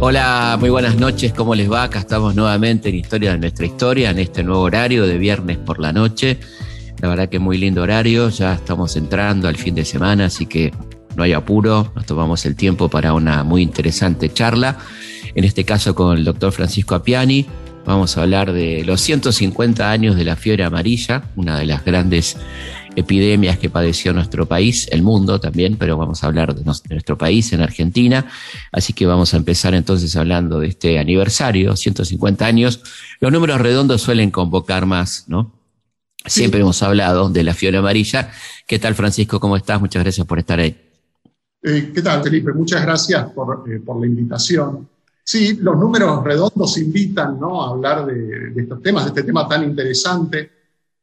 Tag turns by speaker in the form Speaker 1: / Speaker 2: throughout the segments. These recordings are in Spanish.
Speaker 1: Hola, muy buenas noches, ¿cómo les va? Acá estamos nuevamente en Historia de nuestra historia, en este nuevo horario de viernes por la noche. La verdad que muy lindo horario, ya estamos entrando al fin de semana, así que no hay apuro, nos tomamos el tiempo para una muy interesante charla, en este caso con el doctor Francisco Apiani. Vamos a hablar de los 150 años de la fiebre amarilla, una de las grandes epidemias que padeció nuestro país, el mundo también, pero vamos a hablar de, nuestro país en Argentina. Así que vamos a empezar entonces hablando de este aniversario, 150 años. Los números redondos suelen convocar más, ¿no? Siempre hemos hablado de la fiebre amarilla. ¿Qué tal, Francisco? ¿Cómo estás? Muchas gracias por estar ahí.
Speaker 2: Eh, ¿Qué tal, Felipe? Muchas gracias por, eh, por, la invitación. Sí, los números redondos invitan ¿no? a hablar de, de estos temas, de este tema tan interesante.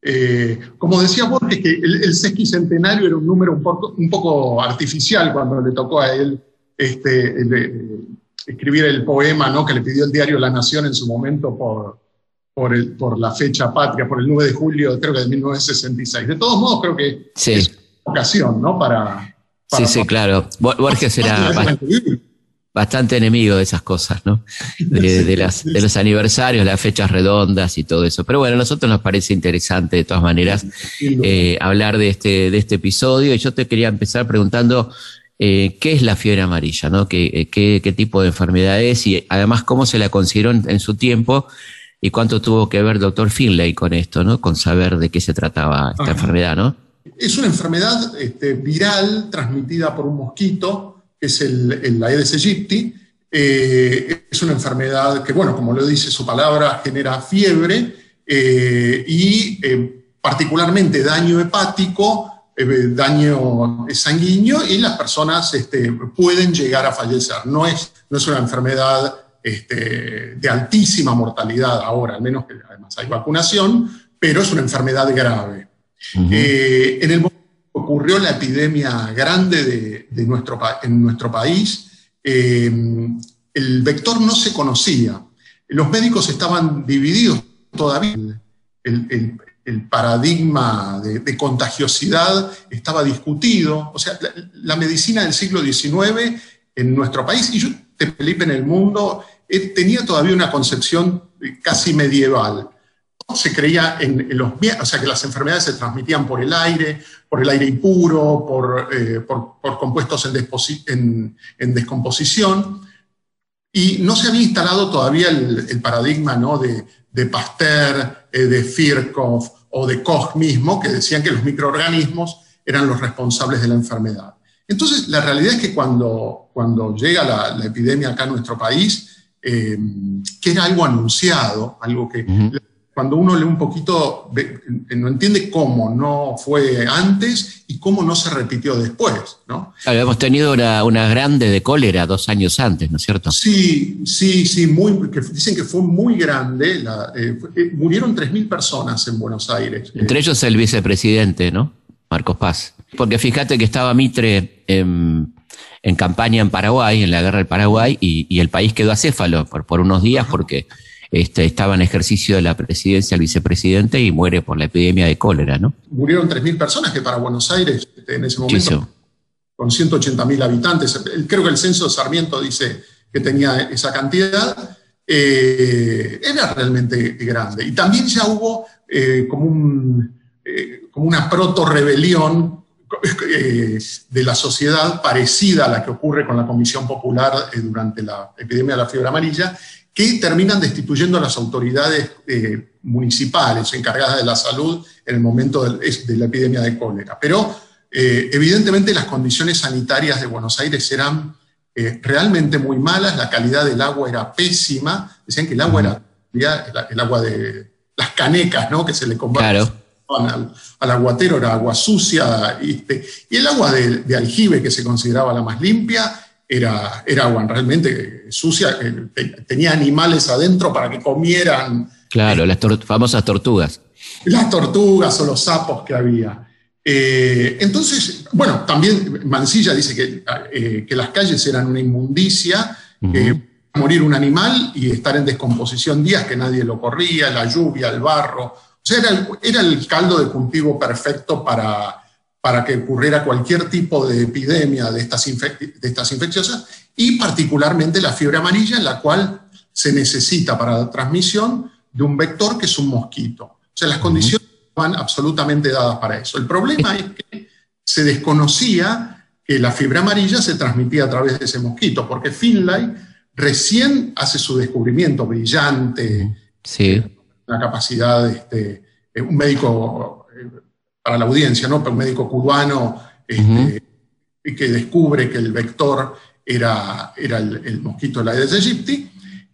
Speaker 2: Eh, como decía Borges, que el, el, sesquicentenario era un número un poco, un poco, artificial cuando le tocó a él este, el, eh, escribir el poema ¿no? que le pidió el diario La Nación en su momento por, por, el, por, la fecha patria, por el 9 de julio, creo que de 1966. De todos modos, creo que
Speaker 1: sí.
Speaker 2: es una ocasión ¿no? para, para...
Speaker 1: Sí, sí, claro. Borges era bastante enemigo de esas cosas, ¿no? De, de, las, de, los aniversarios, las fechas redondas y todo eso. Pero bueno, a nosotros nos parece interesante de todas maneras eh, hablar de este, de este episodio. Y yo te quería empezar preguntando eh, qué es la fiebre amarilla, ¿no? ¿Qué, eh, qué, qué, tipo de enfermedad es y además cómo se la consideró en, en, su tiempo y cuánto tuvo que ver doctor Finlay con esto, ¿no? Con saber de qué se trataba esta Ajá. enfermedad, ¿no?
Speaker 2: Es una enfermedad este, viral transmitida por un mosquito es el, el Aedes aegypti. Eh, es una enfermedad que, bueno, como lo dice su palabra, genera fiebre eh, y eh, particularmente daño hepático, daño sanguíneo y las personas este, pueden llegar a fallecer. No es, no es una enfermedad este, de altísima mortalidad ahora, al menos que además hay vacunación, pero es una enfermedad grave. Uh -huh. en el ocurrió la epidemia grande de, nuestro, en nuestro país, eh, el vector no se conocía. Los médicos estaban divididos todavía. El, paradigma de, contagiosidad estaba discutido. O sea, la, medicina del siglo XIX en nuestro país, y yo, Felipe, en el mundo, eh, tenía todavía una concepción casi medieval se creía en, en, los, o sea, que las enfermedades se transmitían por el aire, por el aire impuro, por, eh, por, por compuestos en, en, en, descomposición, y no se había instalado todavía el, el paradigma ¿no? de, de Pasteur, eh, de Virchow o de Koch mismo, que decían que los microorganismos eran los responsables de la enfermedad. Entonces, la realidad es que cuando, cuando llega la, la epidemia acá en nuestro país, eh, que era algo anunciado, algo que... Uh -huh cuando uno lee un poquito, no entiende cómo no fue antes y cómo no se repitió después, ¿no?
Speaker 1: Habíamos tenido una, una, grande de cólera dos años antes, ¿no es cierto?
Speaker 2: Sí, sí, sí, muy, que dicen que fue muy grande. La, eh, eh, murieron 3.000 personas en Buenos Aires.
Speaker 1: Entre ellos el vicepresidente, ¿no? Marcos Paz. Porque fíjate que estaba Mitre en, en campaña en Paraguay, en la guerra del Paraguay, y, y el país quedó acéfalo por, por unos días porque este, estaba en ejercicio de la presidencia el vicepresidente y muere por la epidemia de cólera, ¿no?
Speaker 2: Murieron 3.000 personas que para Buenos Aires este, en ese momento, con 180.000 habitantes, creo que el censo de Sarmiento dice que tenía esa cantidad, eh, era realmente grande. Y también ya hubo eh, como, un, eh, como una proto-rebelión de la sociedad parecida a la que ocurre con la Comisión Popular durante la epidemia de la fiebre amarilla, que terminan destituyendo a las autoridades eh, municipales encargadas de la salud en el momento de, de la epidemia de cólera. Pero eh, evidentemente las condiciones sanitarias de Buenos Aires eran eh, realmente muy malas, la calidad del agua era pésima, decían que el agua era el, el agua de las canecas, ¿no? que se le combate
Speaker 1: claro.
Speaker 2: al, al, aguatero, era agua sucia, y, este, y el agua de, de aljibe, que se consideraba la más limpia, era, era realmente sucia, tenía animales adentro para que comieran.
Speaker 1: Claro, las tor famosas tortugas.
Speaker 2: Las tortugas o los sapos que había. Eh, entonces, bueno, también Mansilla dice que, eh, que, las calles eran una inmundicia, uh -huh. eh, morir un animal y estar en descomposición días que nadie lo corría, la lluvia, el barro. O sea, era el, era el caldo de cultivo perfecto para, para que ocurriera cualquier tipo de epidemia de estas, de estas infecciosas y particularmente la fiebre amarilla, en la cual se necesita para la transmisión de un vector que es un mosquito. O sea, las condiciones van absolutamente dadas para eso. El problema es que se desconocía que la fiebre amarilla se transmitía a través de ese mosquito, porque Finlay recién hace su descubrimiento brillante,
Speaker 1: sí.
Speaker 2: una capacidad, este, un médico para la audiencia, ¿no? un médico cubano este, que descubre que el vector era, era el, mosquito de la Aedes aegypti,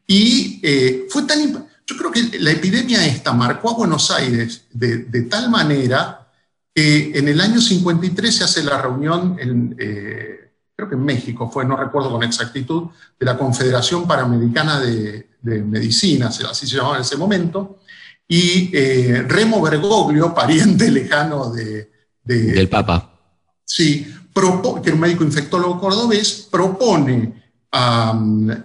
Speaker 2: y eh, fue tan... Yo creo que la epidemia esta marcó a Buenos Aires de, tal manera que en el año 53 se hace la reunión, en, eh, creo que en México fue, no recuerdo con exactitud, de la Confederación Panamericana de, de Medicina, así se llamaba en ese momento, y eh, Remo Bergoglio, pariente lejano de,
Speaker 1: del Papa.
Speaker 2: Sí, que era un médico infectólogo cordobés, propone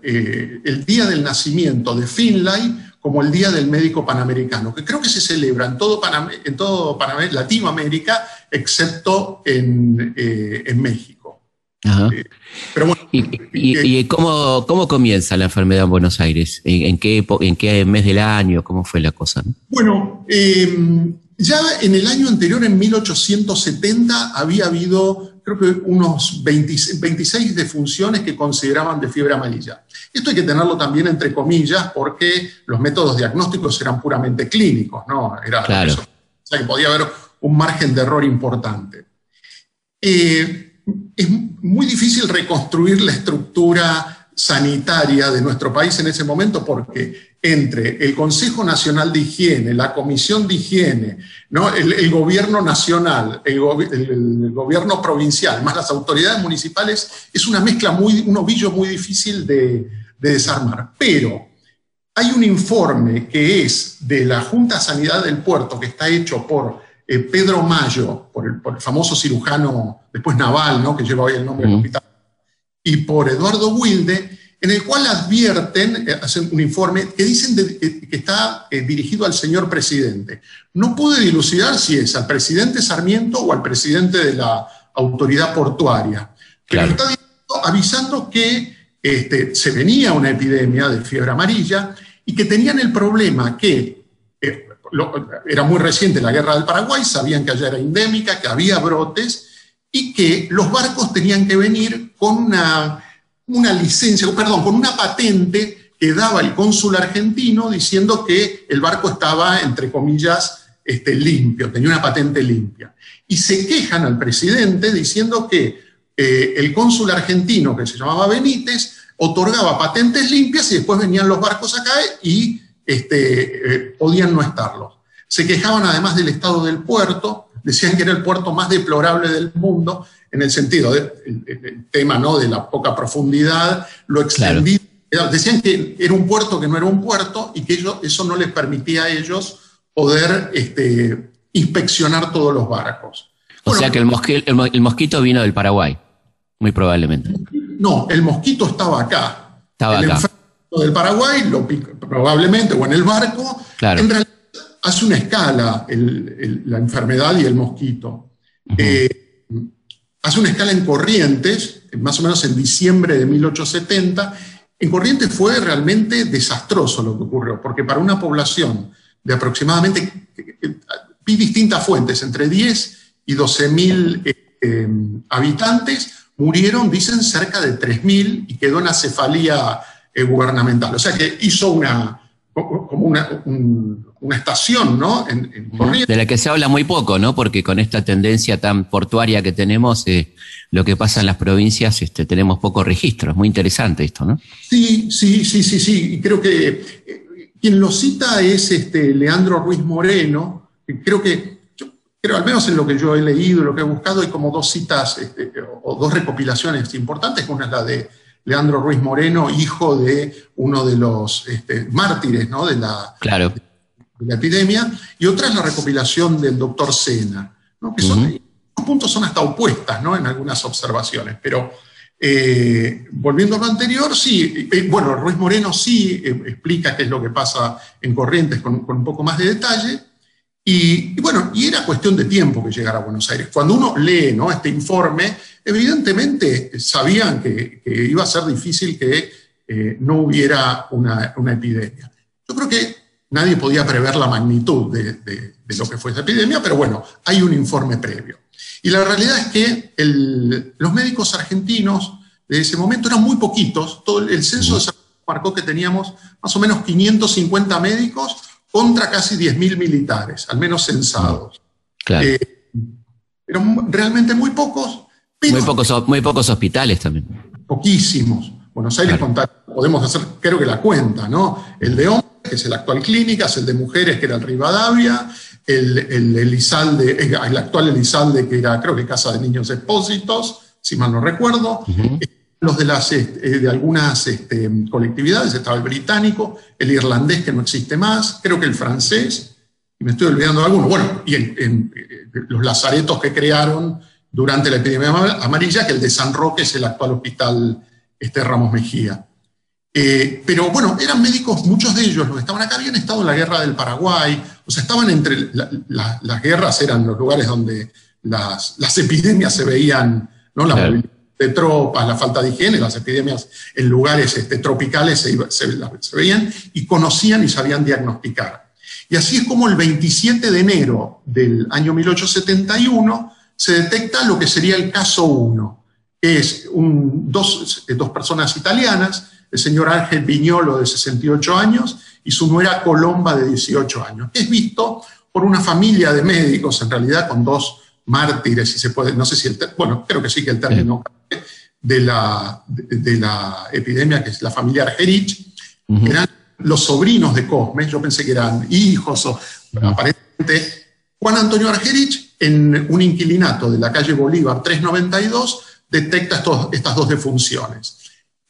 Speaker 2: eh, el día del nacimiento de Finlay como el Día del Médico Panamericano, que creo que se celebra en todo, en todo Latinoamérica, excepto en, eh, en México.
Speaker 1: Pero bueno, ¿Y, cómo, cómo, comienza la enfermedad en Buenos Aires? ¿En, qué, en qué mes del año? ¿Cómo fue la cosa?
Speaker 2: Bueno, em, ya en el año anterior, en 1870, había habido, creo que unos 26 defunciones que consideraban de fiebre amarilla. Esto hay que tenerlo también entre comillas porque los métodos diagnósticos eran puramente clínicos, ¿no? Era
Speaker 1: claro.
Speaker 2: o sea que podía haber un margen de error importante. Eh, es muy difícil reconstruir la estructura sanitaria de nuestro país en ese momento porque entre el Consejo Nacional de Higiene, la Comisión de Higiene, ¿no? el, gobierno nacional, el, gobierno provincial, más las autoridades municipales, es una mezcla, muy, un ovillo muy difícil de, de desarmar. Pero hay un informe que es de la Junta de Sanidad del Puerto, que está hecho por eh, Pedro Mayo, por el, famoso cirujano, después naval, ¿no? que lleva hoy el nombre del hospital, y por Eduardo Wilde, en el cual advierten, eh, hacen un informe que dicen que está eh, dirigido al señor presidente. No pude dilucidar si es al presidente Sarmiento o al presidente de la autoridad portuaria. Pero está avisando que este, se venía una epidemia de fiebre amarilla y que tenían el problema que era muy reciente la guerra del Paraguay, sabían que allá era endémica, que había brotes y que los barcos tenían que venir con una, una licencia, perdón, con una patente que daba el cónsul argentino diciendo que el barco estaba, entre comillas, este, limpio, tenía una patente limpia. Y se quejan al presidente diciendo que eh, el cónsul argentino, que se llamaba Benítez, otorgaba patentes limpias y después venían los barcos acá y este, eh, podían no estarlo. Se quejaban además del estado del puerto, decían que era el puerto más deplorable del mundo, en el sentido del tema ¿no? de la poca profundidad, lo extendido. Decían que era un puerto que no era un puerto y que eso no les permitía a ellos poder este, inspeccionar todos los barcos.
Speaker 1: O sea que el el mosquito, vino del Paraguay, muy probablemente.
Speaker 2: No, el mosquito estaba acá.
Speaker 1: Estaba acá
Speaker 2: del Paraguay, lo probablemente, o en el barco, en realidad hace una escala la enfermedad y el mosquito. Eh, hace una escala en Corrientes, más o menos en diciembre de 1870. En Corrientes fue realmente desastroso lo que ocurrió, porque para una población de aproximadamente, vi distintas fuentes, entre 10 y 12 mil eh, eh, habitantes, murieron, dicen, cerca de 3 mil y quedó una cefalía eh, gubernamental. O sea que hizo una, como una, una estación, ¿no? En,
Speaker 1: de la que se habla muy poco, ¿no? Porque con esta tendencia tan portuaria que tenemos, eh, lo que pasa en las provincias, este, tenemos pocos registros. Muy interesante esto, ¿no?
Speaker 2: Sí, sí, sí, sí, sí. Y creo que eh, quien lo cita es este Leandro Ruiz Moreno, que creo que, al menos en lo que yo he leído, lo que he buscado, hay como dos citas este, o dos recopilaciones importantes. Una es la de Leandro Ruiz Moreno, hijo de uno de los este, mártires ¿no? de, la,
Speaker 1: claro.
Speaker 2: la epidemia, y otra es la recopilación del doctor Sena, ¿no? que son, los puntos son hasta opuestas ¿no? en algunas observaciones, pero eh, volviendo a lo anterior, sí, eh, bueno, Ruiz Moreno sí eh, explica qué es lo que pasa en Corrientes con, un poco más de detalle, Y, bueno, y era cuestión de tiempo que llegara a Buenos Aires. Cuando uno lee ¿no? este informe, evidentemente sabían que, iba a ser difícil que eh, no hubiera una, epidemia. Yo creo que nadie podía prever la magnitud de, lo que fue esa epidemia, pero bueno, hay un informe previo. Y la realidad es que los médicos argentinos de ese momento eran muy poquitos. Todo el censo de San marcó que teníamos más o menos 550 médicos contra casi 10.000 militares, al menos censados.
Speaker 1: Claro. Eh,
Speaker 2: pero realmente muy pocos.
Speaker 1: muy, pocos muy pocos hospitales también.
Speaker 2: Poquísimos. Buenos Aires podemos hacer, creo que la cuenta, ¿no? El de hombres, que es el actual Clínicas, el de mujeres, que era el Rivadavia, el, el Elizalde, el actual Elizalde, que era, creo que Casa de Niños Expósitos, si mal no recuerdo los de, las, este, de algunas este, colectividades, estaba el británico, el irlandés que no existe más, creo que el francés, y me estoy olvidando de alguno, bueno, y en, eh, los lazaretos que crearon durante la epidemia amarilla, que el de San Roque es el actual hospital este, Ramos Mejía. Eh, pero bueno, eran médicos, muchos de ellos, los que estaban acá, habían estado en la guerra del Paraguay, o sea, estaban entre las guerras, eran los lugares donde las, epidemias se veían, ¿no? La de tropas, la falta de higiene, las epidemias en lugares este, tropicales se, veían y conocían y sabían diagnosticar. Y así es como el 27 de enero del año 1871 se detecta lo que sería el caso 1, es dos, dos personas italianas, el señor Ángel Viñolo de 68 años y su nuera Colomba de 18 años, es visto por una familia de médicos, en realidad con dos mártires, si se puede, no sé si el, bueno, creo que sí que el término de la, de, la epidemia, que es la familia Argerich, eran los sobrinos de Cosme, yo pensé que eran hijos o aparentemente, Juan Antonio Argerich, en un inquilinato de la calle Bolívar 392, detecta estos, estas dos defunciones.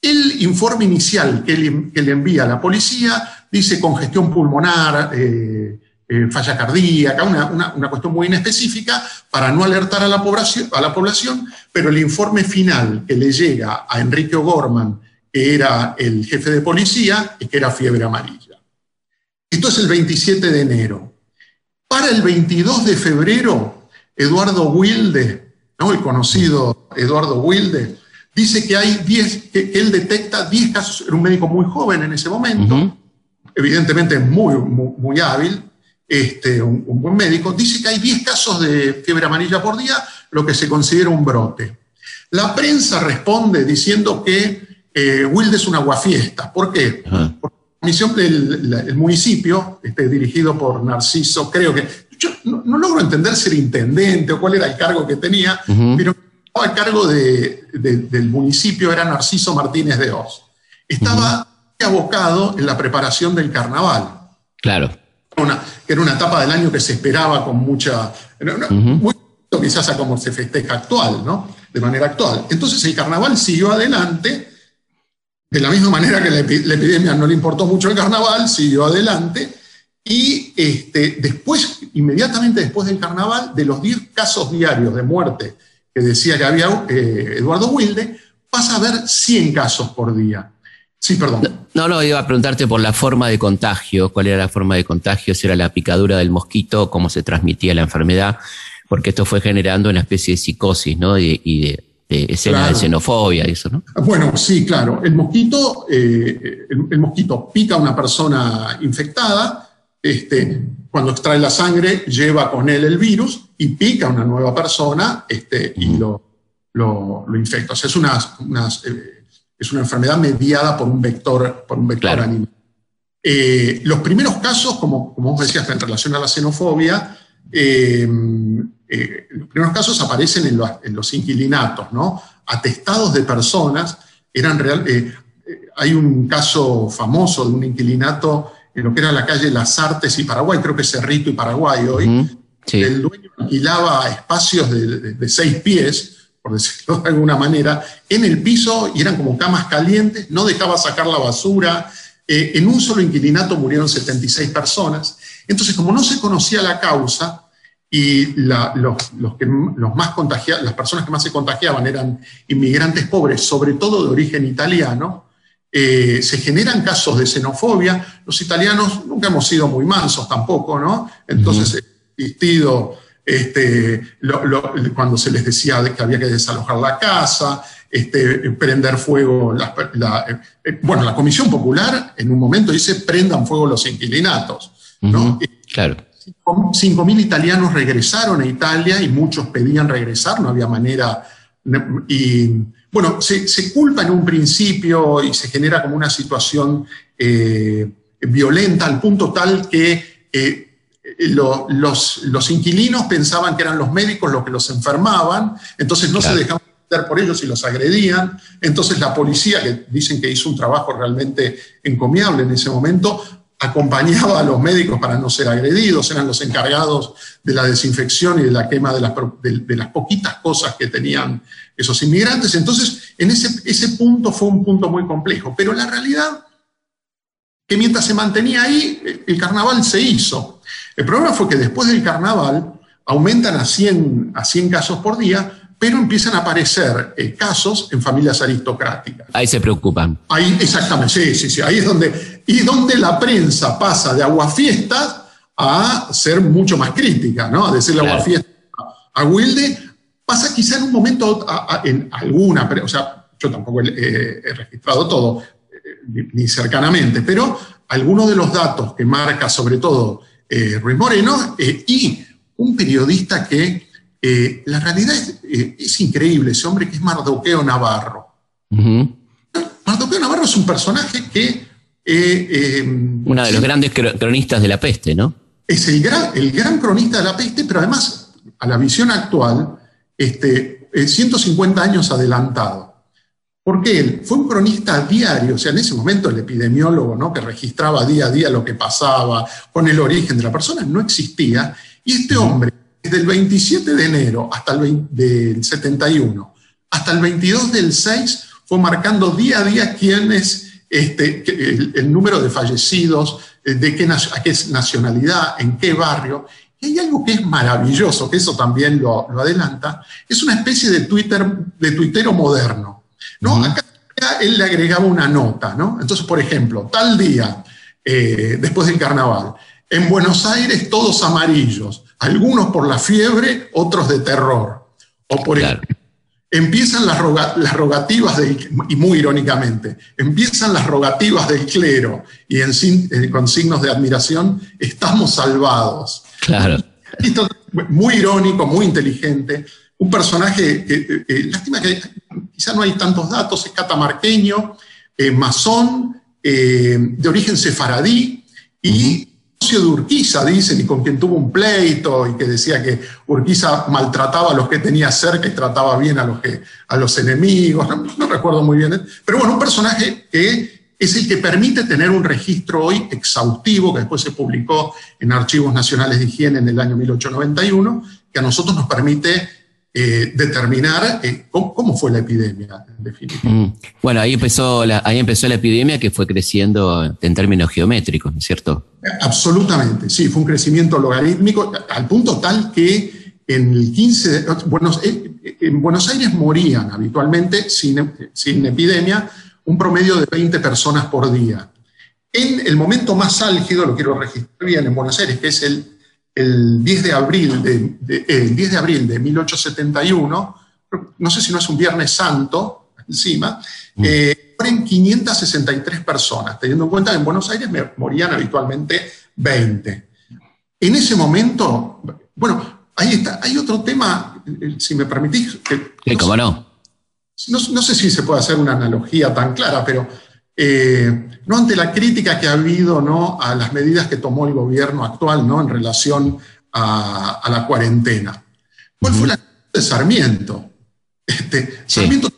Speaker 2: El informe inicial que le, envía a la policía dice congestión pulmonar, eh, eh, falla cardíaca, una, cuestión muy inespecífica para no alertar a la, población, a la población, pero el informe final que le llega a Enrique O'Gorman, que era el jefe de policía, es que era fiebre amarilla. Esto es el 27 de enero. Para el 22 de febrero, Eduardo Wilde, ¿no? el conocido Eduardo Wilde, dice que hay 10, que él detecta 10 casos, era un médico muy joven en ese momento, evidentemente muy, muy hábil, este, un, buen médico, dice que hay 10 casos de fiebre amarilla por día, lo que se considera un brote. La prensa responde diciendo que eh, Wilde es una guafiesta. ¿Por qué? Porque la misión del municipio, este, dirigido por Narciso, creo que. Yo no, logro entender si era intendente o cuál era el cargo que tenía, pero el cargo del municipio era Narciso Martínez de Oz. Estaba abocado en la preparación del carnaval.
Speaker 1: Claro
Speaker 2: que era una etapa del año que se esperaba con mucha... Muy quizás a cómo se festeja actual, ¿no? De manera actual. Entonces el carnaval siguió adelante, de la misma manera que la, epidemia no le importó mucho el carnaval, siguió adelante, y este, después, inmediatamente después del carnaval, de los 10 casos diarios de muerte que decía que había eh, Eduardo Wilde, pasa a haber 100 casos por día. Sí, perdón.
Speaker 1: No, no, iba a preguntarte por la forma de contagio, cuál era la forma de contagio, si era la picadura del mosquito, cómo se transmitía la enfermedad, porque esto fue generando una especie de psicosis, ¿no? Y, de, escenas de xenofobia y eso, ¿no?
Speaker 2: Bueno, sí, claro. El mosquito, eh, el, mosquito pica a una persona infectada, este, cuando extrae la sangre lleva con él el virus y pica a una nueva persona este, y lo, lo, infecta. O sea, es unas, unas eh, es una enfermedad mediada por un vector, por un vector animal. Eh, los primeros casos, como, como vos decías, en relación a la xenofobia, eh, eh, los primeros casos aparecen en, los inquilinatos, ¿no? Atestados de personas, eran real, hay un caso famoso de un inquilinato en lo que era la calle Las Artes y Paraguay, creo que es Cerrito y Paraguay hoy, el dueño alquilaba espacios de, de seis pies, por decirlo de alguna manera, en el piso y eran como camas calientes, no dejaba sacar la basura. Eh, en un solo inquilinato murieron 76 personas. Entonces, como no se conocía la causa y los, que, los más las personas que más se contagiaban eran inmigrantes pobres, sobre todo de origen italiano, eh, se generan casos de xenofobia. Los italianos nunca hemos sido muy mansos tampoco, ¿no? Entonces, asistido este, cuando se les decía que había que desalojar la casa, este, prender fuego. La, eh, bueno, la Comisión Popular en un momento dice prendan fuego los inquilinatos. ¿no?
Speaker 1: claro.
Speaker 2: 5.000 italianos regresaron a Italia y muchos pedían regresar, no había manera. Y bueno, se, culpa en un principio y se genera como una situación eh, violenta al punto tal que eh, los, los, inquilinos pensaban que eran los médicos los que los enfermaban, entonces no se dejaban por ellos y los agredían. Entonces la policía, que dicen que hizo un trabajo realmente encomiable en ese momento, acompañaba a los médicos para no ser agredidos, eran los encargados de la desinfección y de la quema de las, de, las poquitas cosas que tenían esos inmigrantes. Entonces, en ese, ese punto fue un punto muy complejo. Pero la realidad que mientras se mantenía ahí, el carnaval se hizo. El problema fue que después del carnaval aumentan a 100, a 100 casos por día, pero empiezan a aparecer eh, casos en familias aristocráticas.
Speaker 1: Ahí se preocupan.
Speaker 2: Ahí, exactamente, sí, sí, sí. Ahí es donde, y donde la prensa pasa de aguafiestas a ser mucho más crítica, ¿no? A decirle agua aguafiestas a Wilde, pasa quizá en un momento, en alguna, o sea, yo tampoco he, registrado todo, eh, ni, cercanamente, pero algunos de los datos que marca sobre todo eh, Ruiz Moreno y un periodista que eh, la realidad eh, es, increíble, ese hombre que es Mardoqueo Navarro. Mardoqueo Navarro es un personaje que...
Speaker 1: Eh, Uno de los grandes cronistas de la peste, ¿no?
Speaker 2: Es el gran, el gran cronista de la peste, pero además, a la visión actual, este, 150 años adelantado. Porque él fue un cronista diario, o sea, en ese momento el epidemiólogo ¿no? que registraba día a día lo que pasaba, con el origen de la persona, no existía. Y este hombre desde el 27 de enero hasta el del 71 hasta el 22 del 6 fue marcando día a día quiénes, este, el, número de fallecidos, eh, de qué, a qué nacionalidad, en qué barrio. Y hay algo que es maravilloso, que eso también lo, adelanta, es una especie de Twitter, de tuitero moderno. ¿No? Acá él le agregaba una nota, ¿no? Entonces, por ejemplo, tal día, eh, después del carnaval, en Buenos Aires todos amarillos, algunos por la fiebre, otros de terror. O por empiezan las, rogativas, y muy irónicamente, empiezan las rogativas del clero y en, eh, con signos de admiración, estamos salvados.
Speaker 1: Claro.
Speaker 2: Muy irónico, muy inteligente. Un personaje, que, eh, lástima que quizá no hay tantos datos, es catamarqueño, eh, masón, de origen sefaradí y de Urquiza, dicen, y con quien tuvo un pleito y que decía que Urquiza maltrataba a los que tenía cerca y trataba bien a los, que, a los enemigos, no, recuerdo muy bien, pero bueno, un personaje que es el que permite tener un registro hoy exhaustivo, que después se publicó en Archivos Nacionales de Higiene en el año 1891, que a nosotros nos permite eh, determinar eh, cómo, fue la epidemia, en definitiva. Mm.
Speaker 1: Bueno, ahí empezó, la, ahí empezó la epidemia que fue creciendo en términos geométricos, ¿no es cierto?
Speaker 2: Absolutamente, sí, fue un crecimiento logarítmico al punto tal que en el 15, eh, en Buenos Aires morían habitualmente sin, sin epidemia un promedio de 20 personas por día. En el momento más álgido, lo quiero registrar bien en Buenos Aires, que es el el 10 de abril de, el 10 de, abril de 1871, no sé si no es un Viernes Santo, encima, mm. eh, mueren 563 personas, teniendo en cuenta que en Buenos Aires morían habitualmente 20. En ese momento, bueno, ahí está, hay otro tema, eh, si me permitís.
Speaker 1: Que, cómo no.
Speaker 2: no. sé si se puede hacer una analogía tan clara, pero eh, no ante la crítica que ha habido ¿no? a las medidas que tomó el gobierno actual ¿no? en relación a, la cuarentena. ¿Cuál fue la de Sarmiento? Este, Sarmiento,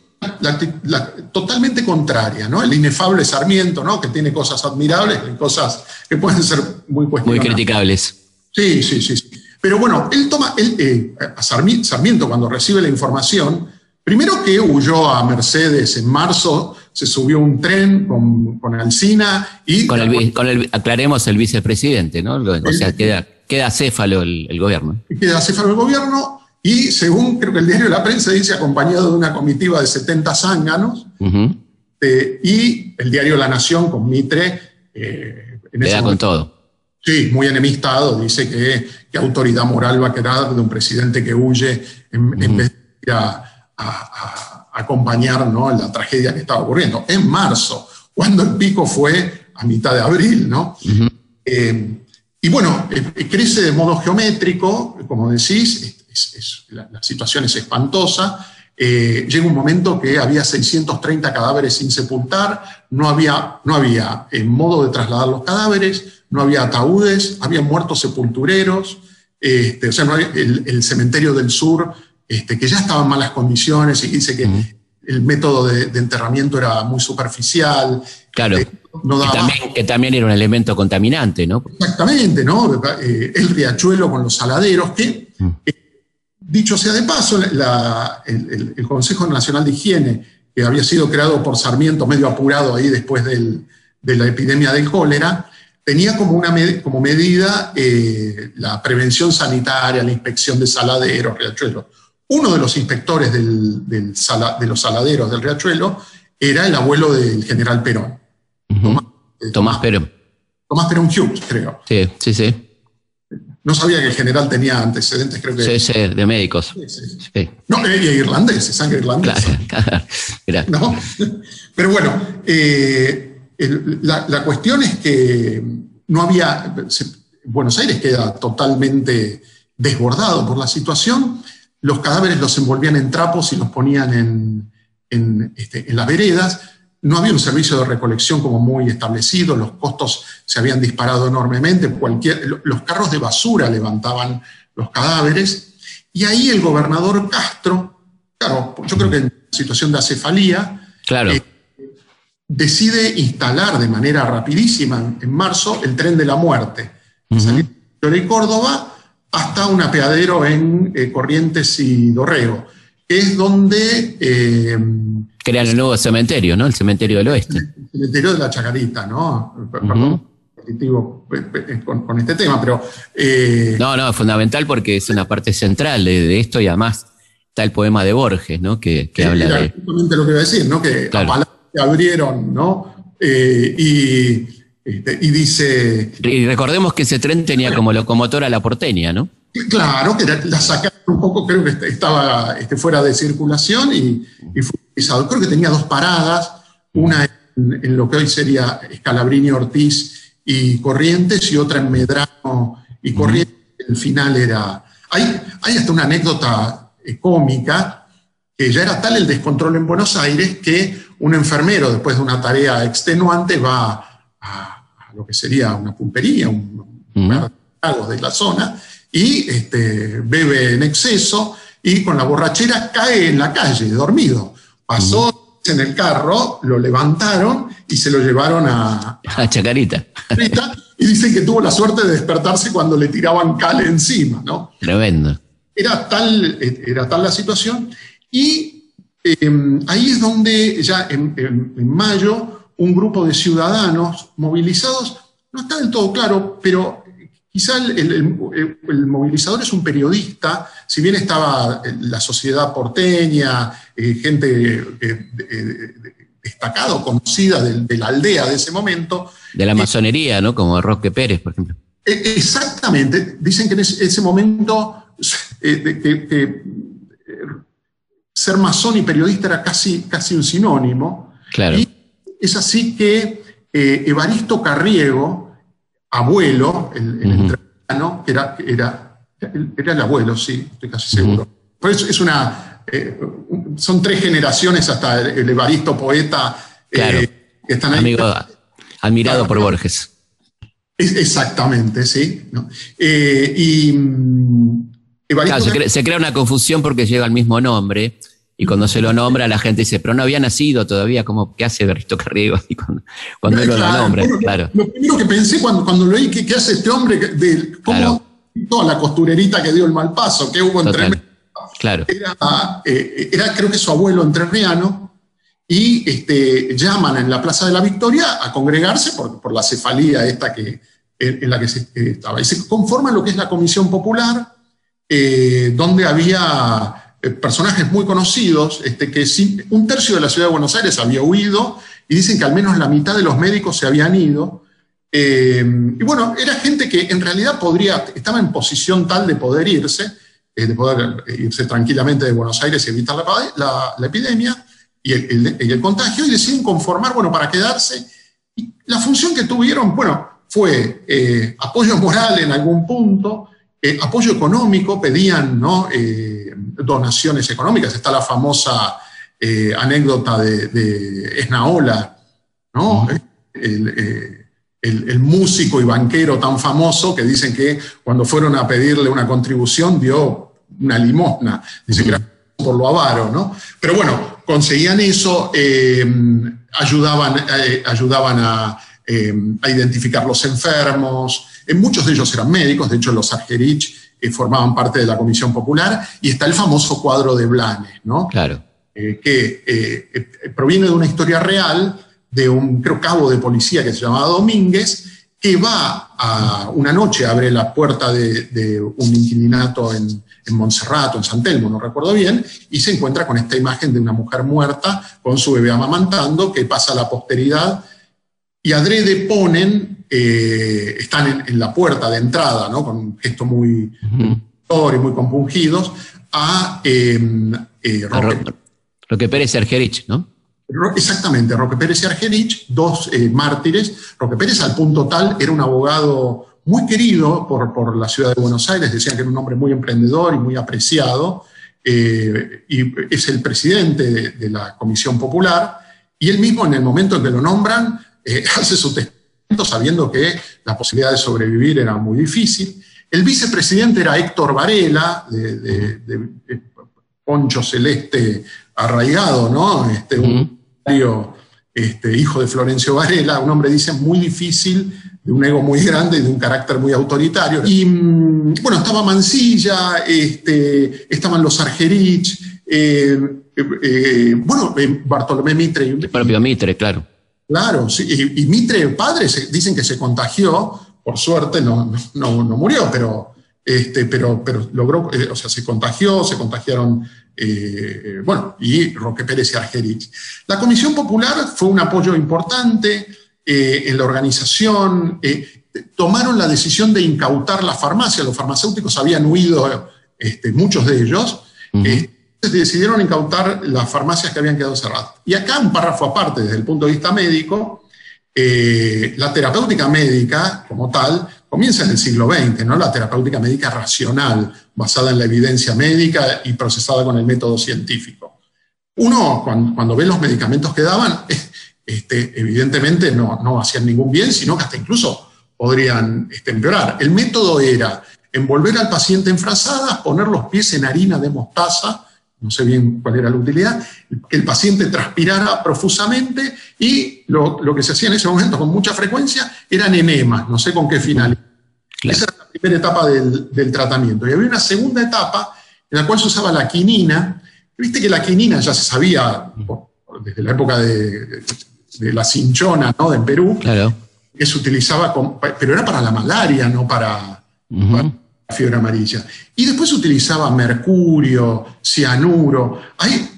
Speaker 2: la, totalmente contraria, ¿no? El inefable Sarmiento, ¿no? Que tiene cosas admirables y cosas que pueden ser muy
Speaker 1: cuestionables. Muy criticables.
Speaker 2: Sí, sí, sí. Pero bueno, él toma, él, eh, a Sarmiento cuando recibe la información, primero que huyó a Mercedes en marzo se subió un tren con, con Alcina y...
Speaker 1: Con el, con el, aclaremos el vicepresidente, ¿no? O sea, queda, queda céfalo el, gobierno.
Speaker 2: Queda céfalo el gobierno y según creo que el diario de la prensa dice acompañado de una comitiva de 70 zánganos eh, y el diario La Nación con Mitre.
Speaker 1: Eh, Le da con todo.
Speaker 2: Sí, muy enemistado, dice que, qué autoridad moral va a quedar de un presidente que huye en, vez de ir a, acompañar ¿no? la tragedia que estaba ocurriendo. En marzo, cuando el pico fue a mitad de abril, ¿no? Eh, y bueno, eh, crece de modo geométrico, como decís, la, situación es espantosa. Eh, llega un momento que había 630 cadáveres sin sepultar, no había, no había modo de trasladar los cadáveres, no había ataúdes, había muertos sepultureros, este, o sea, el, cementerio del sur, este, que ya estaba en malas condiciones y dice que el método de, enterramiento era muy superficial.
Speaker 1: Claro. Eh, que, también, era un elemento contaminante, ¿no?
Speaker 2: Exactamente, ¿no? Eh, el riachuelo con los saladeros, que, eh, dicho sea de paso, el, Consejo Nacional de Higiene, que había sido creado por Sarmiento, medio apurado ahí después de la epidemia del cólera, tenía como, una como medida eh, la prevención sanitaria, la inspección de saladeros, riachuelos. Uno de los inspectores del, de los saladeros del riachuelo era el abuelo del general Perón.
Speaker 1: Eh, Tomás, Perón.
Speaker 2: Tomás Perón Hughes, creo.
Speaker 1: Sí, sí, sí.
Speaker 2: No sabía que el general tenía antecedentes, creo que.
Speaker 1: Sí, sí, de médicos.
Speaker 2: Sí, No, eh, irlandés, sangre irlandesa. Claro, claro. ¿No? Pero bueno, la, cuestión es que no había, Buenos Aires queda totalmente desbordado por la situación, los cadáveres los envolvían en trapos y los ponían en, en, este, las veredas, no había un servicio de recolección como muy establecido, los costos se habían disparado enormemente, cualquier, los carros de basura levantaban los cadáveres, y ahí el gobernador Castro, claro, yo creo que en situación de acefalía,
Speaker 1: claro. Eh,
Speaker 2: decide instalar de manera rapidísima en marzo el tren de la muerte. de Córdoba hasta un apeadero en eh, Corrientes y Dorrego, que es donde...
Speaker 1: Eh, Crean el nuevo cementerio, ¿no? El cementerio del oeste.
Speaker 2: El cementerio de la Chacarita, ¿no? Perdón, con, este tema, pero...
Speaker 1: Eh, no, no, es fundamental porque es una parte central de, esto y además está el poema de Borges, ¿no? Que, habla de...
Speaker 2: Justamente lo que iba a decir, ¿no? Que abrieron, ¿no? Eh, este, y, dice...
Speaker 1: Y recordemos que ese tren tenía como locomotora la porteña, ¿no?
Speaker 2: Claro, que la sacaron un poco, creo que estaba este, fuera de circulación y, fue utilizado. Creo que tenía dos paradas, una en, lo que hoy sería Escalabrini Ortiz y Corrientes y otra en Medrano y Corrientes. El final era... Hay, hay hasta una anécdota eh, cómica que ya era tal el descontrol en Buenos Aires que un enfermero, después de una tarea extenuante, va a, lo que sería una pulpería, un, uh de la zona, y este, bebe en exceso y con la borrachera cae en la calle, dormido. Pasó en el carro, lo levantaron y se lo llevaron a,
Speaker 1: a Chacarita.
Speaker 2: Y dicen que tuvo la suerte de despertarse cuando le tiraban cal encima, ¿no?
Speaker 1: Tremendo.
Speaker 2: Era tal, era tal la situación. Y Em, ahí es donde ya en, mayo un grupo de ciudadanos movilizados, no está del todo claro, pero quizá el, movilizador es un periodista, si bien estaba la sociedad porteña, eh, gente eh, destacada o conocida de, la aldea de ese momento.
Speaker 1: De la eh, masonería, ¿no? Como Roque Pérez, por ejemplo.
Speaker 2: Exactamente. Dicen que en ese, momento ser masón y periodista era casi, casi un sinónimo.
Speaker 1: Claro.
Speaker 2: Y es así que eh, Evaristo Carriego, abuelo, el, el que era, era, era, el abuelo, sí, estoy casi seguro. Por eso es una. Eh, son tres generaciones hasta el, Evaristo poeta
Speaker 1: eh, que están ahí. Amigo, admirado por Borges.
Speaker 2: exactamente, sí. y mm,
Speaker 1: se, crea, una confusión porque llega el mismo nombre. Y cuando se lo nombra, la gente dice, pero no había nacido todavía, como, ¿qué hace Berrito Carriego? cuando, cuando él lo nombra, claro.
Speaker 2: Lo primero que pensé cuando, cuando lo ¿qué, ¿qué, hace este hombre? De, ¿Cómo toda la costurerita que dio el mal paso, que hubo entre
Speaker 1: Claro.
Speaker 2: Era, eh, era, creo que su abuelo entrerriano, y este, llaman en la Plaza de la Victoria a congregarse por, por la cefalía esta que, en, la que se, estaba. Y se conforma lo que es la Comisión Popular, eh, donde había eh, personajes muy conocidos, este, que un tercio de la ciudad de Buenos Aires había huido y dicen que al menos la mitad de los médicos se habían ido. Eh, y bueno, era gente que en realidad podría, estaba en posición tal de poder irse, eh, de poder irse tranquilamente de Buenos Aires y evitar la, epidemia y el, contagio, y deciden conformar, bueno, para quedarse. La función que tuvieron, bueno, fue eh, apoyo moral en algún punto, apoyo económico, pedían ¿no? Donaciones económicas. Está la famosa anécdota de, de Esnaola, ¿no? el, el, músico y banquero tan famoso que dicen que cuando fueron a pedirle una contribución dio una limosna, dice que era por lo avaro, ¿no? Pero bueno, conseguían eso, eh, ayudaban, eh, ayudaban eh, a, identificar los enfermos, muchos de ellos eran médicos, de hecho los Argerich formaban parte de la Comisión Popular, y está el famoso cuadro de Blanes, ¿no?
Speaker 1: Claro.
Speaker 2: que proviene de una historia real, de un, creo, cabo de policía que se llamaba Domínguez, que va a una noche, abre la puerta de, un inquilinato en, en Montserrat o en San Telmo, no recuerdo bien, y se encuentra con esta imagen de una mujer muerta con su bebé amamantando, que pasa a la posteridad, y adrede ponen, eh, están en, la puerta de entrada, ¿no? con un gesto muy, y muy compungidos, a, eh,
Speaker 1: eh, Roque, Pérez Argerich, ¿no?
Speaker 2: Exactamente, Roque Pérez y Argerich, dos eh, mártires. Roque Pérez al punto tal era un abogado muy querido por, la ciudad de Buenos Aires, decían que era un hombre muy emprendedor y muy apreciado, eh, y es el presidente de, la Comisión Popular, y él mismo en el momento en que lo nombran hace su testamento sabiendo que la posibilidad de sobrevivir era muy difícil. El vicepresidente era Héctor Varela, de, Poncho Celeste arraigado, ¿no? Este, un este, hijo de Florencio Varela, un hombre, dice, muy difícil, de un ego muy grande y de un carácter muy autoritario. Y mm, bueno, estaba Mansilla, este, estaban los Argerich, eh, eh, bueno, eh, Bartolomé Mitre.
Speaker 1: El propio Mitre, claro.
Speaker 2: Claro, sí, y, Mitre, padre, dicen que se contagió, por suerte no, no, no murió, pero, este, pero, pero logró, o sea, se contagió, se contagiaron eh, bueno, y Roque Pérez y Argerich. La Comisión Popular fue un apoyo importante eh, en la organización. Eh, tomaron la decisión de incautar la farmacia. Los farmacéuticos habían huido, este, muchos de ellos. Decidieron incautar las farmacias que habían quedado cerradas. Y acá un párrafo aparte, desde el punto de vista médico, la terapéutica médica, como tal, comienza en el siglo XX, ¿no? la terapéutica médica racional, basada en la evidencia médica y procesada con el método científico. Uno, cuando, ve los medicamentos que daban, este, evidentemente no, no, hacían ningún bien, sino que hasta incluso podrían este, empeorar. El método era envolver al paciente en frazadas, poner los pies en harina de mostaza, no sé bien cuál era la utilidad, que el paciente transpirara profusamente y lo, lo, que se hacía en ese momento con mucha frecuencia eran enemas, no sé con qué final. Esa era la primera etapa del, del, tratamiento. Y había una segunda etapa en la cual se usaba la quinina. Viste que la quinina ya se sabía desde la época de, de la cinchona ¿no? en Perú,
Speaker 1: claro.
Speaker 2: que se utilizaba, pero era para la malaria, no para, fiebre amarilla. Y después utilizaba mercurio, cianuro. Hay,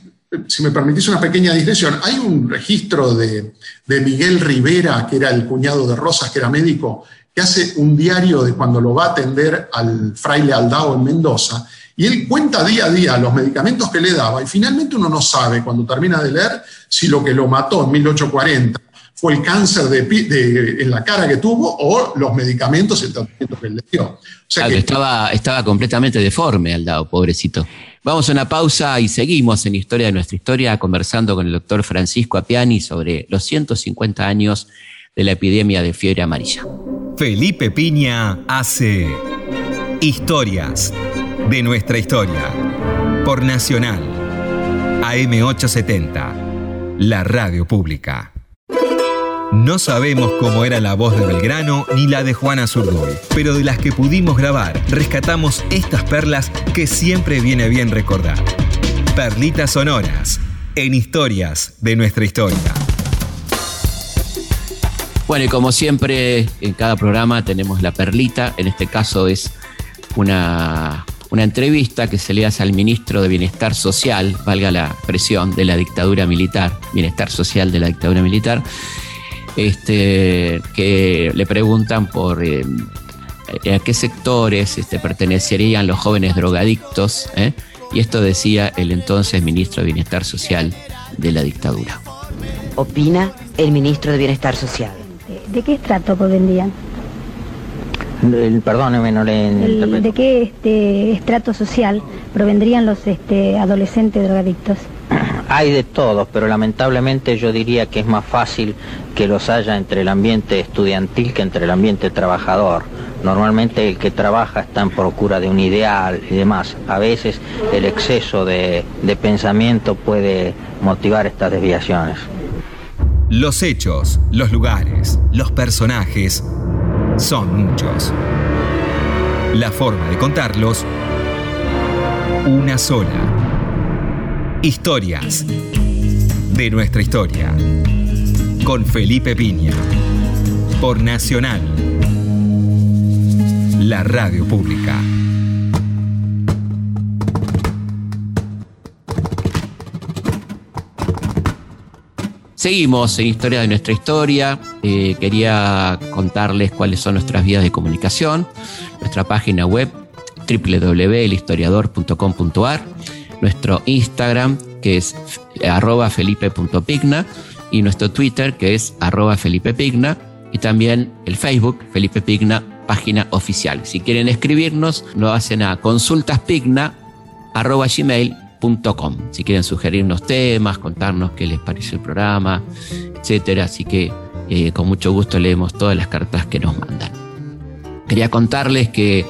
Speaker 2: si me permitís una pequeña digresión, hay un registro de, de, Miguel Rivera, que era el cuñado de Rosas, que era médico, que hace un diario de cuando lo va a atender al fraile Aldao en Mendoza, y él cuenta día a día los medicamentos que le daba, y finalmente uno no sabe cuando termina de leer si lo que lo mató en 1840 fue el cáncer de, en la cara que tuvo o los medicamentos y el tratamiento que le dio. O
Speaker 1: sea que, estaba, estaba completamente deforme Aldao, pobrecito. Vamos a una pausa y seguimos en Historia de nuestra historia conversando con el doctor Francisco Apiani sobre los 150 años de la epidemia de fiebre amarilla.
Speaker 3: Felipe Piña hace Historias de nuestra historia por Nacional AM870, la radio pública. No sabemos cómo era la voz de Belgrano ni la de Juana Zurduy, pero de las que pudimos grabar, rescatamos estas perlas que siempre viene bien recordar. Perlitas sonoras en historias de nuestra historia.
Speaker 1: Bueno, y como siempre, en cada programa tenemos la perlita. En este caso es una, una entrevista que se le hace al ministro de Bienestar Social, valga la presión, de la dictadura militar, Bienestar Social de la dictadura militar este, que le preguntan por eh, a qué sectores este, pertenecerían los jóvenes drogadictos, ¿eh? y esto decía el entonces ministro de Bienestar Social de la dictadura.
Speaker 4: Opina el ministro de Bienestar Social.
Speaker 5: ¿De qué estrato vendrían?
Speaker 6: Perdóneme, no le...
Speaker 5: ¿De qué este, estrato social provendrían los este, adolescentes drogadictos?
Speaker 6: Hay de todos, pero lamentablemente yo diría que es más fácil que los haya entre el ambiente estudiantil que entre el ambiente trabajador. Normalmente el que trabaja está en procura de un ideal y demás. A veces el exceso de, de pensamiento puede motivar estas desviaciones.
Speaker 3: Los hechos, los lugares, los personajes son muchos. La forma de contarlos, una sola. Historias de nuestra historia. Con Felipe Piña. Por Nacional. La radio pública.
Speaker 1: Seguimos en Historia de nuestra historia. Eh, quería contarles cuáles son nuestras vías de comunicación. Nuestra página web www.elhistoriador.com.ar, nuestro Instagram que es arroba felipe.pigna y nuestro Twitter que es arroba felipepigna y también el Facebook Felipe Pigna, página oficial. Si quieren escribirnos, lo hacen a consultaspigna arroba gmail si quieren sugerirnos temas, contarnos qué les pareció el programa, etcétera. Así que eh, con mucho gusto leemos todas las cartas que nos mandan. Quería contarles que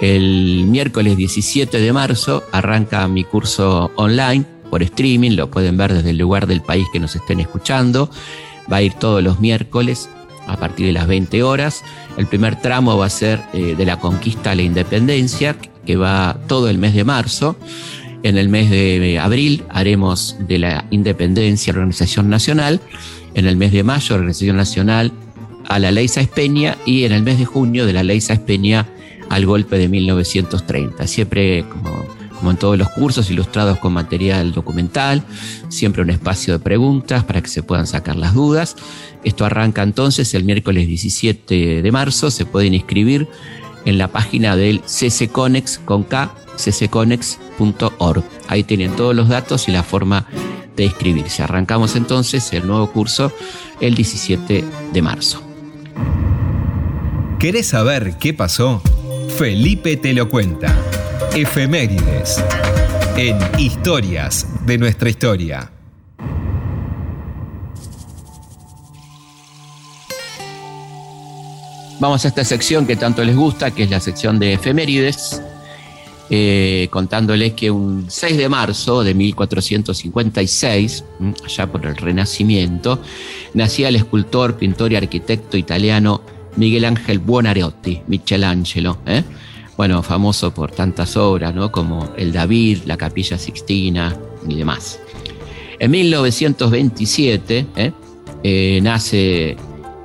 Speaker 1: el miércoles 17 de marzo arranca mi curso online por streaming, lo pueden ver desde el lugar del país que nos estén escuchando. Va a ir todos los miércoles a partir de las 20 horas. El primer tramo va a ser eh, de la conquista a la independencia, que va todo el mes de marzo. En el mes de abril haremos de la independencia la Organización Nacional. En el mes de mayo, Organización Nacional a la Ley Sáenz Peña y en el mes de junio de la Ley Peña al golpe de 1930. Siempre como, en todos los cursos ilustrados con material documental, siempre un espacio de preguntas para que se puedan sacar las dudas. Esto arranca entonces el miércoles 17 de marzo, se pueden inscribir en la página del CCConex con K. Ahí tienen todos los datos y la forma de inscribirse. Arrancamos entonces el nuevo curso el 17 de marzo.
Speaker 3: ¿Querés saber qué pasó? Felipe te lo cuenta. Efemérides. En Historias de nuestra historia.
Speaker 1: Vamos a esta sección que tanto les gusta, que es la sección de efemérides. Eh, contándoles que un 6 de marzo de 1456, allá por el Renacimiento, nacía el escultor, pintor y arquitecto italiano Miguel Ángel Buonarroti, Michelangelo. ¿eh? Bueno, famoso por tantas obras, ¿no? Como El David, la Capilla Sixtina y demás. En 1927 ¿eh? nace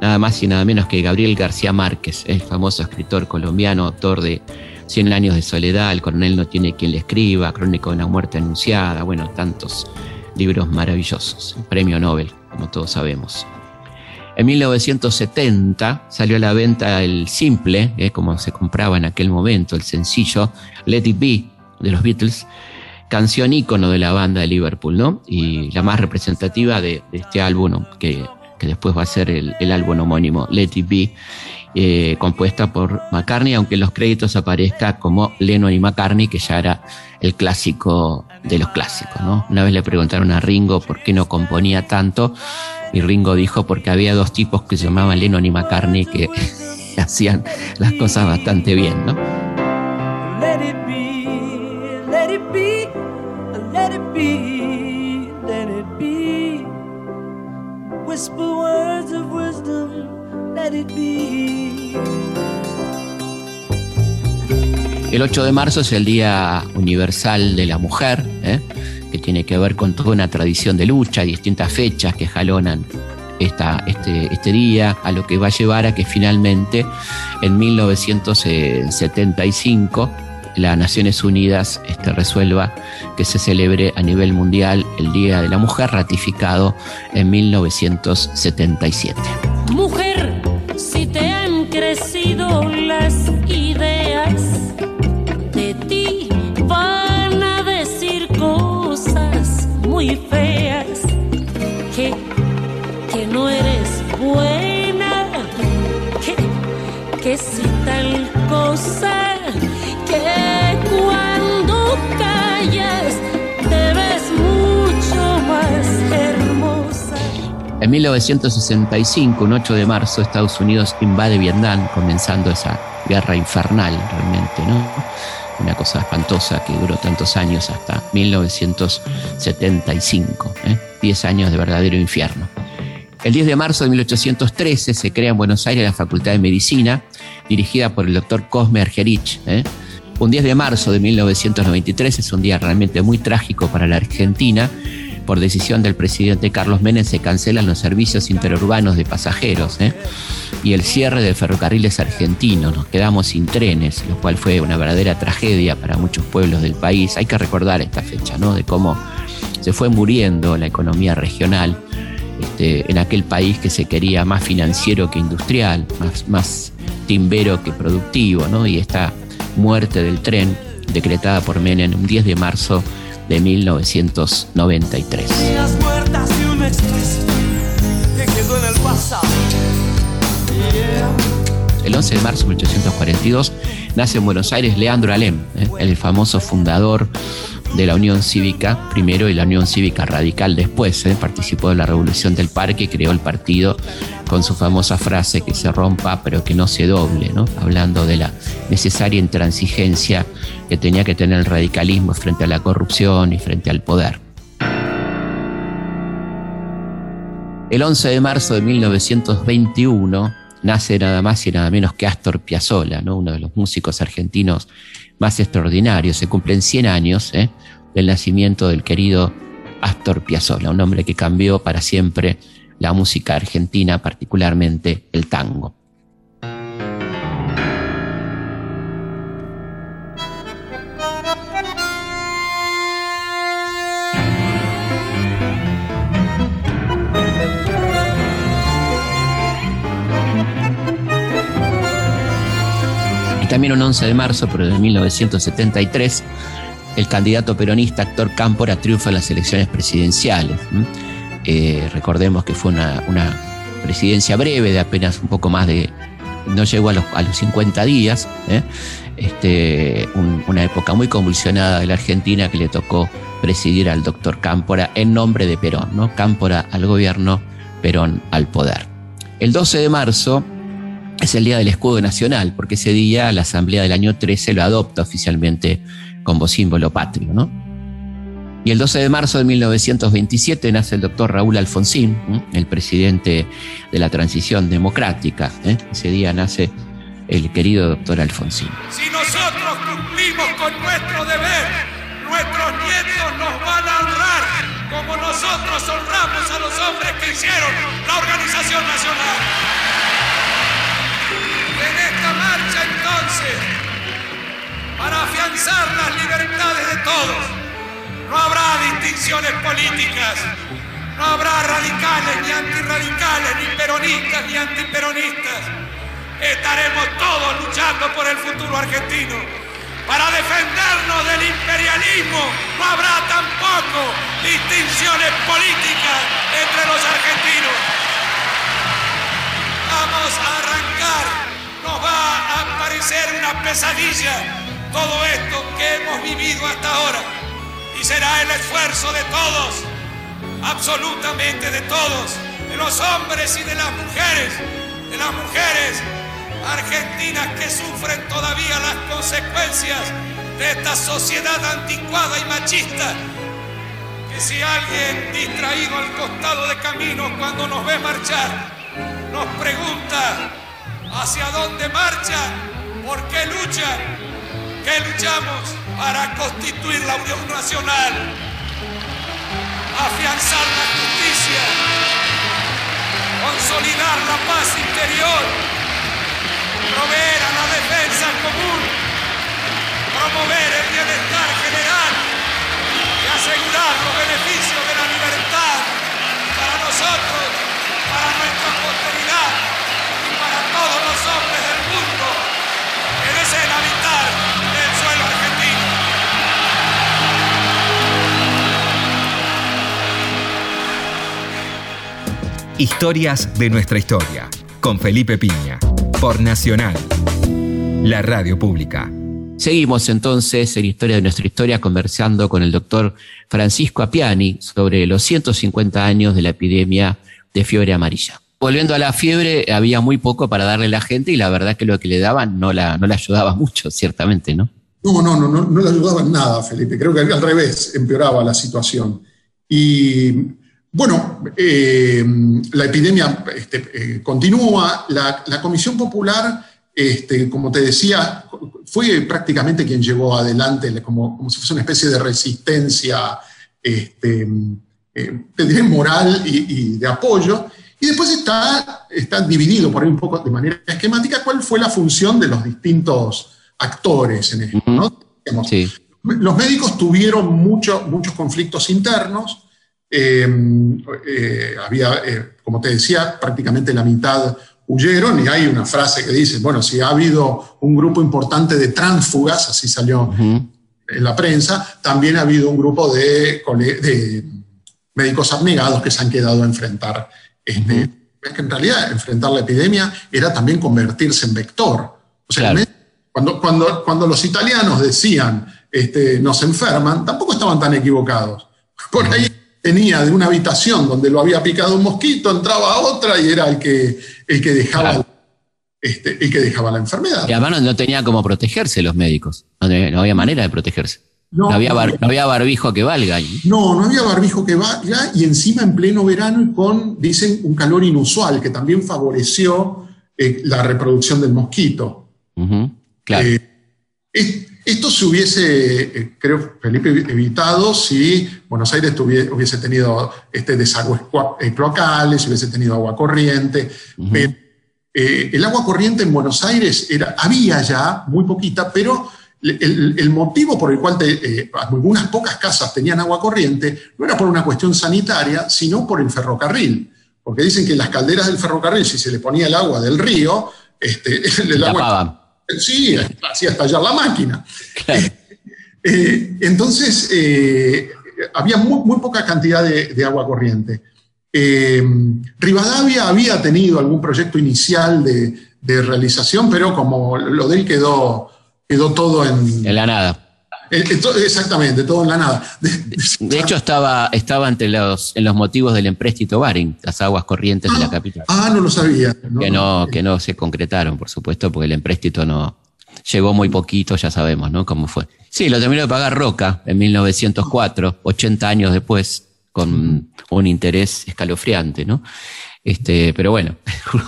Speaker 1: nada más y nada menos que Gabriel García Márquez, el famoso escritor colombiano, autor de Cien años de soledad, El coronel no tiene quien le escriba, Crónico de una muerte anunciada, bueno, tantos libros maravillosos. Premio Nobel, como todos sabemos. En 1970 salió a la venta el simple, eh, como se compraba en aquel momento, el sencillo Let It Be de los Beatles, canción ícono de la banda de Liverpool, ¿no? Y la más representativa de, este álbum, que, después va a ser el, el álbum homónimo, Let It Be eh, compuesta por McCartney, aunque en los créditos aparezca como Lennon y McCartney, que ya era el clásico de los clásicos. ¿no? Una vez le preguntaron a Ringo por qué no componía tanto, y Ringo dijo porque había dos tipos que se llamaban Lennon y McCartney que hacían las cosas bastante bien. ¿no? El 8 de marzo es el Día Universal de la Mujer, ¿eh? que tiene que ver con toda una tradición de lucha, distintas fechas que jalonan esta, este, este día, a lo que va a llevar a que finalmente en 1975 las Naciones Unidas este, resuelva que se celebre a nivel mundial el Día de la Mujer, ratificado en 1977.
Speaker 7: Mujer, si te han crecido las
Speaker 1: En 1965, un 8 de marzo, Estados Unidos invade Vietnam, comenzando esa guerra infernal realmente, ¿no? Una cosa espantosa que duró tantos años hasta 1975, ¿eh? 10 años de verdadero infierno. El 10 de marzo de 1813 se crea en Buenos Aires la Facultad de Medicina, dirigida por el doctor Cosme Argerich. ¿eh? Un 10 de marzo de 1993 es un día realmente muy trágico para la Argentina. Por decisión del presidente Carlos Menem se cancelan los servicios interurbanos de pasajeros ¿eh? y el cierre de ferrocarriles argentinos. Nos quedamos sin trenes, lo cual fue una verdadera tragedia para muchos pueblos del país. Hay que recordar esta fecha, ¿no? De cómo se fue muriendo la economía regional este, en aquel país que se quería más financiero que industrial, más, más timbero que productivo, ¿no? Y esta muerte del tren decretada por Menem un 10 de marzo de 1993.
Speaker 8: Las muertas de un expreso que quedó en el pasado.
Speaker 1: El 11 de marzo de 1842 nace en Buenos Aires Leandro Alem, ¿eh? el famoso fundador de la Unión Cívica primero y la Unión Cívica Radical después. ¿eh? Participó de la Revolución del Parque, creó el partido con su famosa frase que se rompa pero que no se doble, hablando de la necesaria intransigencia que tenía que tener el radicalismo frente a la corrupción y frente al poder. El 11 de marzo de 1921 nace nada más y nada menos que Astor Piazzolla, ¿no? uno de los músicos argentinos más extraordinarios. Se cumplen 100 años ¿eh? del nacimiento del querido Astor Piazzolla, un hombre que cambió para siempre la música argentina, particularmente el tango. También un 11 de marzo, pero de 1973, el candidato peronista actor Cámpora triunfa en las elecciones presidenciales. Eh, recordemos que fue una, presidencia breve de apenas un poco más de, no llegó a los, a los 50 días, ¿eh? este, una época muy convulsionada de la Argentina que le tocó presidir al doctor Cámpora en nombre de Perón, ¿no? Cámpora al gobierno, Perón al poder. El 12 de marzo es el Día del Escudo Nacional, porque ese día la Asamblea del año 13 lo adopta oficialmente como símbolo patrio. ¿no? Y el 12 de marzo de 1927 nace el doctor Raúl Alfonsín, el presidente de la transición democrática. ¿eh? Ese día nace el querido doctor Alfonsín.
Speaker 8: Si nosotros cumplimos con nuestro deber, nuestros nietos nos van a honrar como nosotros honramos a los hombres que hicieron la organización nacional. Para afianzar las libertades de todos, no habrá distinciones políticas, no habrá radicales ni antirradicales, ni peronistas ni antiperonistas. Estaremos todos luchando por el futuro argentino. Para defendernos del imperialismo no habrá tampoco distinciones políticas entre los argentinos. Vamos a arrancar nos va a parecer una pesadilla todo esto que hemos vivido hasta ahora. Y será el esfuerzo de todos, absolutamente de todos, de los hombres y de las mujeres, de las mujeres argentinas que sufren todavía las consecuencias de esta sociedad anticuada y machista. Que si alguien distraído al costado de camino cuando nos ve marchar, nos pregunta, hacia dónde marchan, por qué luchan, que luchamos para constituir la Unión Nacional, afianzar la justicia, consolidar la paz interior, proveer a la defensa común, promover el bienestar general y asegurar los beneficios de la libertad para nosotros, para nuestra posteridad y para todos los hombres del mundo que desean habitar
Speaker 3: Historias de nuestra historia, con Felipe Piña, por Nacional, la radio pública.
Speaker 1: Seguimos entonces en Historia de nuestra historia conversando con el doctor Francisco Apiani sobre los 150 años de la epidemia de fiebre amarilla. Volviendo a la fiebre, había muy poco para darle a la gente y la verdad que lo que le daban no la, no la ayudaba mucho, ciertamente, ¿no?
Speaker 2: No, no, no, no, no le ayudaba en nada, Felipe. Creo que al revés empeoraba la situación. Y bueno, eh, la epidemia este, eh, continúa. La, la, Comisión Popular, este, como te decía, fue prácticamente quien llevó adelante, como, como si fuese una especie de resistencia, este, eh, diré, moral y, y, de apoyo. Y después está, está dividido por ahí un poco de manera esquemática cuál fue la función de los distintos actores en esto. ¿no? Digamos,
Speaker 1: Sí.
Speaker 2: Los médicos tuvieron mucho- muchos conflictos internos. Eh, eh, había, eh, como te decía, prácticamente la mitad huyeron y hay una frase que dice, bueno, si ha habido un grupo importante de tránsfugas, así salió
Speaker 1: Ujú.
Speaker 2: en la prensa, también ha habido un grupo de, médicos abnegados que se han quedado a enfrentar. Este, Es que en realidad enfrentar la epidemia era también convertirse en vector. O sea,
Speaker 1: Claro.
Speaker 2: cuando, cuando, cuando los italianos decían este, nos enferman, tampoco estaban tan equivocados. Por ahí tenía de una habitación donde lo había picado un mosquito, entraba a otra y era el que, el que, dejaba,
Speaker 1: Claro.
Speaker 2: este, el que dejaba la enfermedad.
Speaker 1: Y además no, no tenía cómo protegerse los médicos. No, había- no había manera de protegerse. No,
Speaker 2: No,
Speaker 1: había, bar- barbijo que valga. ahí.
Speaker 2: No, no había barbijo que vaya y encima en pleno verano y con, dicen, un calor inusual que también favoreció eh, la reproducción del mosquito.
Speaker 1: Claro.
Speaker 2: Eh, es- esto se hubiese, eh, creo, Felipe, evitado si Buenos Aires hubiese tenido este desagües eh, cloacales, hubiese tenido agua corriente. Pero, eh, el agua corriente en Buenos Aires era, había ya, muy poquita, pero el, el motivo por el cual te- eh, algunas pocas casas tenían agua corriente no era por una cuestión sanitaria, sino por el ferrocarril. Porque dicen que las calderas del ferrocarril, si se le ponía el agua del río, este, el agua
Speaker 1: Tapaban.
Speaker 2: Sí, hacía estallar la máquina.
Speaker 1: Claro.
Speaker 2: Eh, entonces, eh, había muy, muy poca cantidad de, de agua corriente. Eh, Rivadavia había tenido algún proyecto inicial de, de realización, pero como lo de él quedó, quedó todo en...
Speaker 1: En la nada.
Speaker 2: Eh, eh, exactamente, todo en la nada. De-
Speaker 1: hecho, estaba, estaba entre los, en los motivos del empréstito Baring, las aguas corrientes de la capital.
Speaker 2: ah, no lo sabía.
Speaker 1: que, no, que no se concretaron, por supuesto, porque el empréstito no llegó muy poquito, ya sabemos, ¿no? Cómo fue. Sí, lo terminó de pagar Roca en 1904, 80 años después, con un interés escalofriante, ¿no? Este, pero bueno,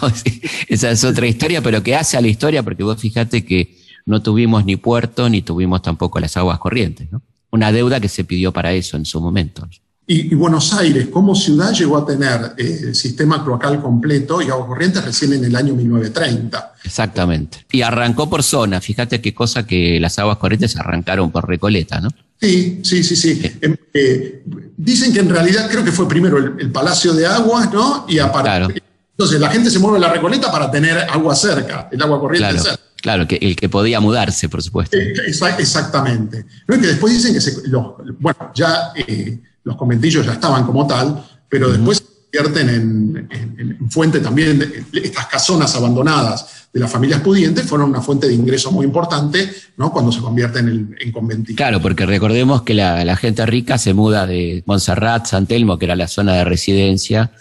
Speaker 1: esa es otra historia, pero que hace a la historia, porque vos fíjate que no tuvimos ni puerto ni tuvimos tampoco las aguas corrientes, ¿no? Una deuda que se pidió para eso en su momento.
Speaker 2: Y, y Buenos Aires, como ciudad, llegó a tener eh, el sistema cloacal completo y agua corriente recién en el año 1930.
Speaker 1: Exactamente. Y arrancó por zona, fíjate qué cosa que las aguas corrientes arrancaron por Recoleta, ¿no?
Speaker 2: Sí, sí, sí, sí. Em, eh, dicen que en realidad creo que fue primero el, el Palacio de Aguas, ¿no? Y aparte.
Speaker 1: Claro.
Speaker 2: Entonces la gente se mueve a la Recoleta para tener agua cerca, el agua corriente
Speaker 1: Claro,
Speaker 2: cerca.
Speaker 1: Claro, que el que podía mudarse, por supuesto.
Speaker 2: Exa- Exactamente. ¿No? Que después dicen que se- los, bueno, ya eh, los conventillos ya estaban como tal, pero después se convierten en, en- en fuente también, de- estas casonas abandonadas de las familias pudientes fueron una fuente de ingreso muy importante ¿no? cuando se convierten en, en conventillos.
Speaker 1: Claro, porque recordemos que la, la gente rica se muda de Montserrat, San Telmo, que era la zona de residencia,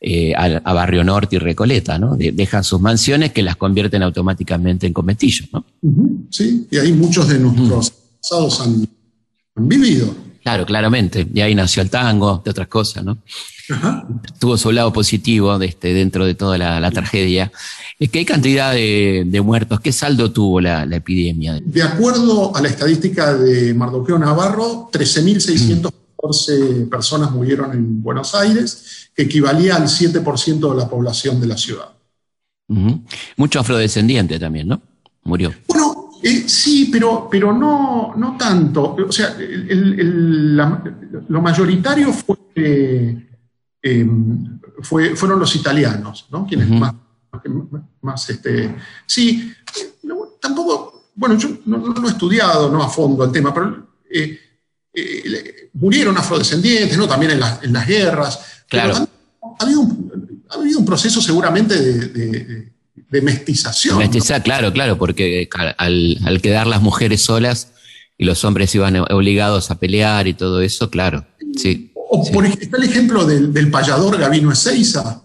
Speaker 1: eh, a, a Barrio Norte y Recoleta, ¿no? De- dejan sus mansiones que las convierten automáticamente en conventillos, ¿no?
Speaker 2: Sí, y ahí muchos de nuestros pasados han, han vivido.
Speaker 1: Claro, claramente. Y ahí nació el tango, de otras cosas, ¿no?
Speaker 2: Ajá.
Speaker 1: tuvo su lado positivo de este, dentro de toda la, la tragedia. Es que hay cantidad de, de muertos. ¿Qué saldo tuvo la, la epidemia?
Speaker 2: De acuerdo a la estadística de Mardoqueo Navarro, 13.614 personas murieron en Buenos Aires, que equivalía al 7% de la población de la ciudad.
Speaker 1: Ujú. Mucho afrodescendiente también, ¿no? Murió.
Speaker 2: Bueno, eh, sí, pero, pero no, no tanto. O sea, el- el- el- la- lo mayoritario fue, eh, eh, fue- fueron los italianos, ¿no? Quienes más, más, este, sí, eh, no, tampoco, bueno, yo no, no he estudiado no a fondo el tema, pero eh, eh, murieron afrodescendientes, ¿no? También en, las- en las guerras. Pero
Speaker 1: Claro.
Speaker 2: un- ha habido un proceso seguramente de, de- de mestización. ¿no?
Speaker 1: Mestiza, claro, claro, porque al, al quedar las mujeres solas y los hombres iban obligados a pelear y todo eso, claro. Sí.
Speaker 2: O por está el ejemplo del, del payador Gavino Ezeiza,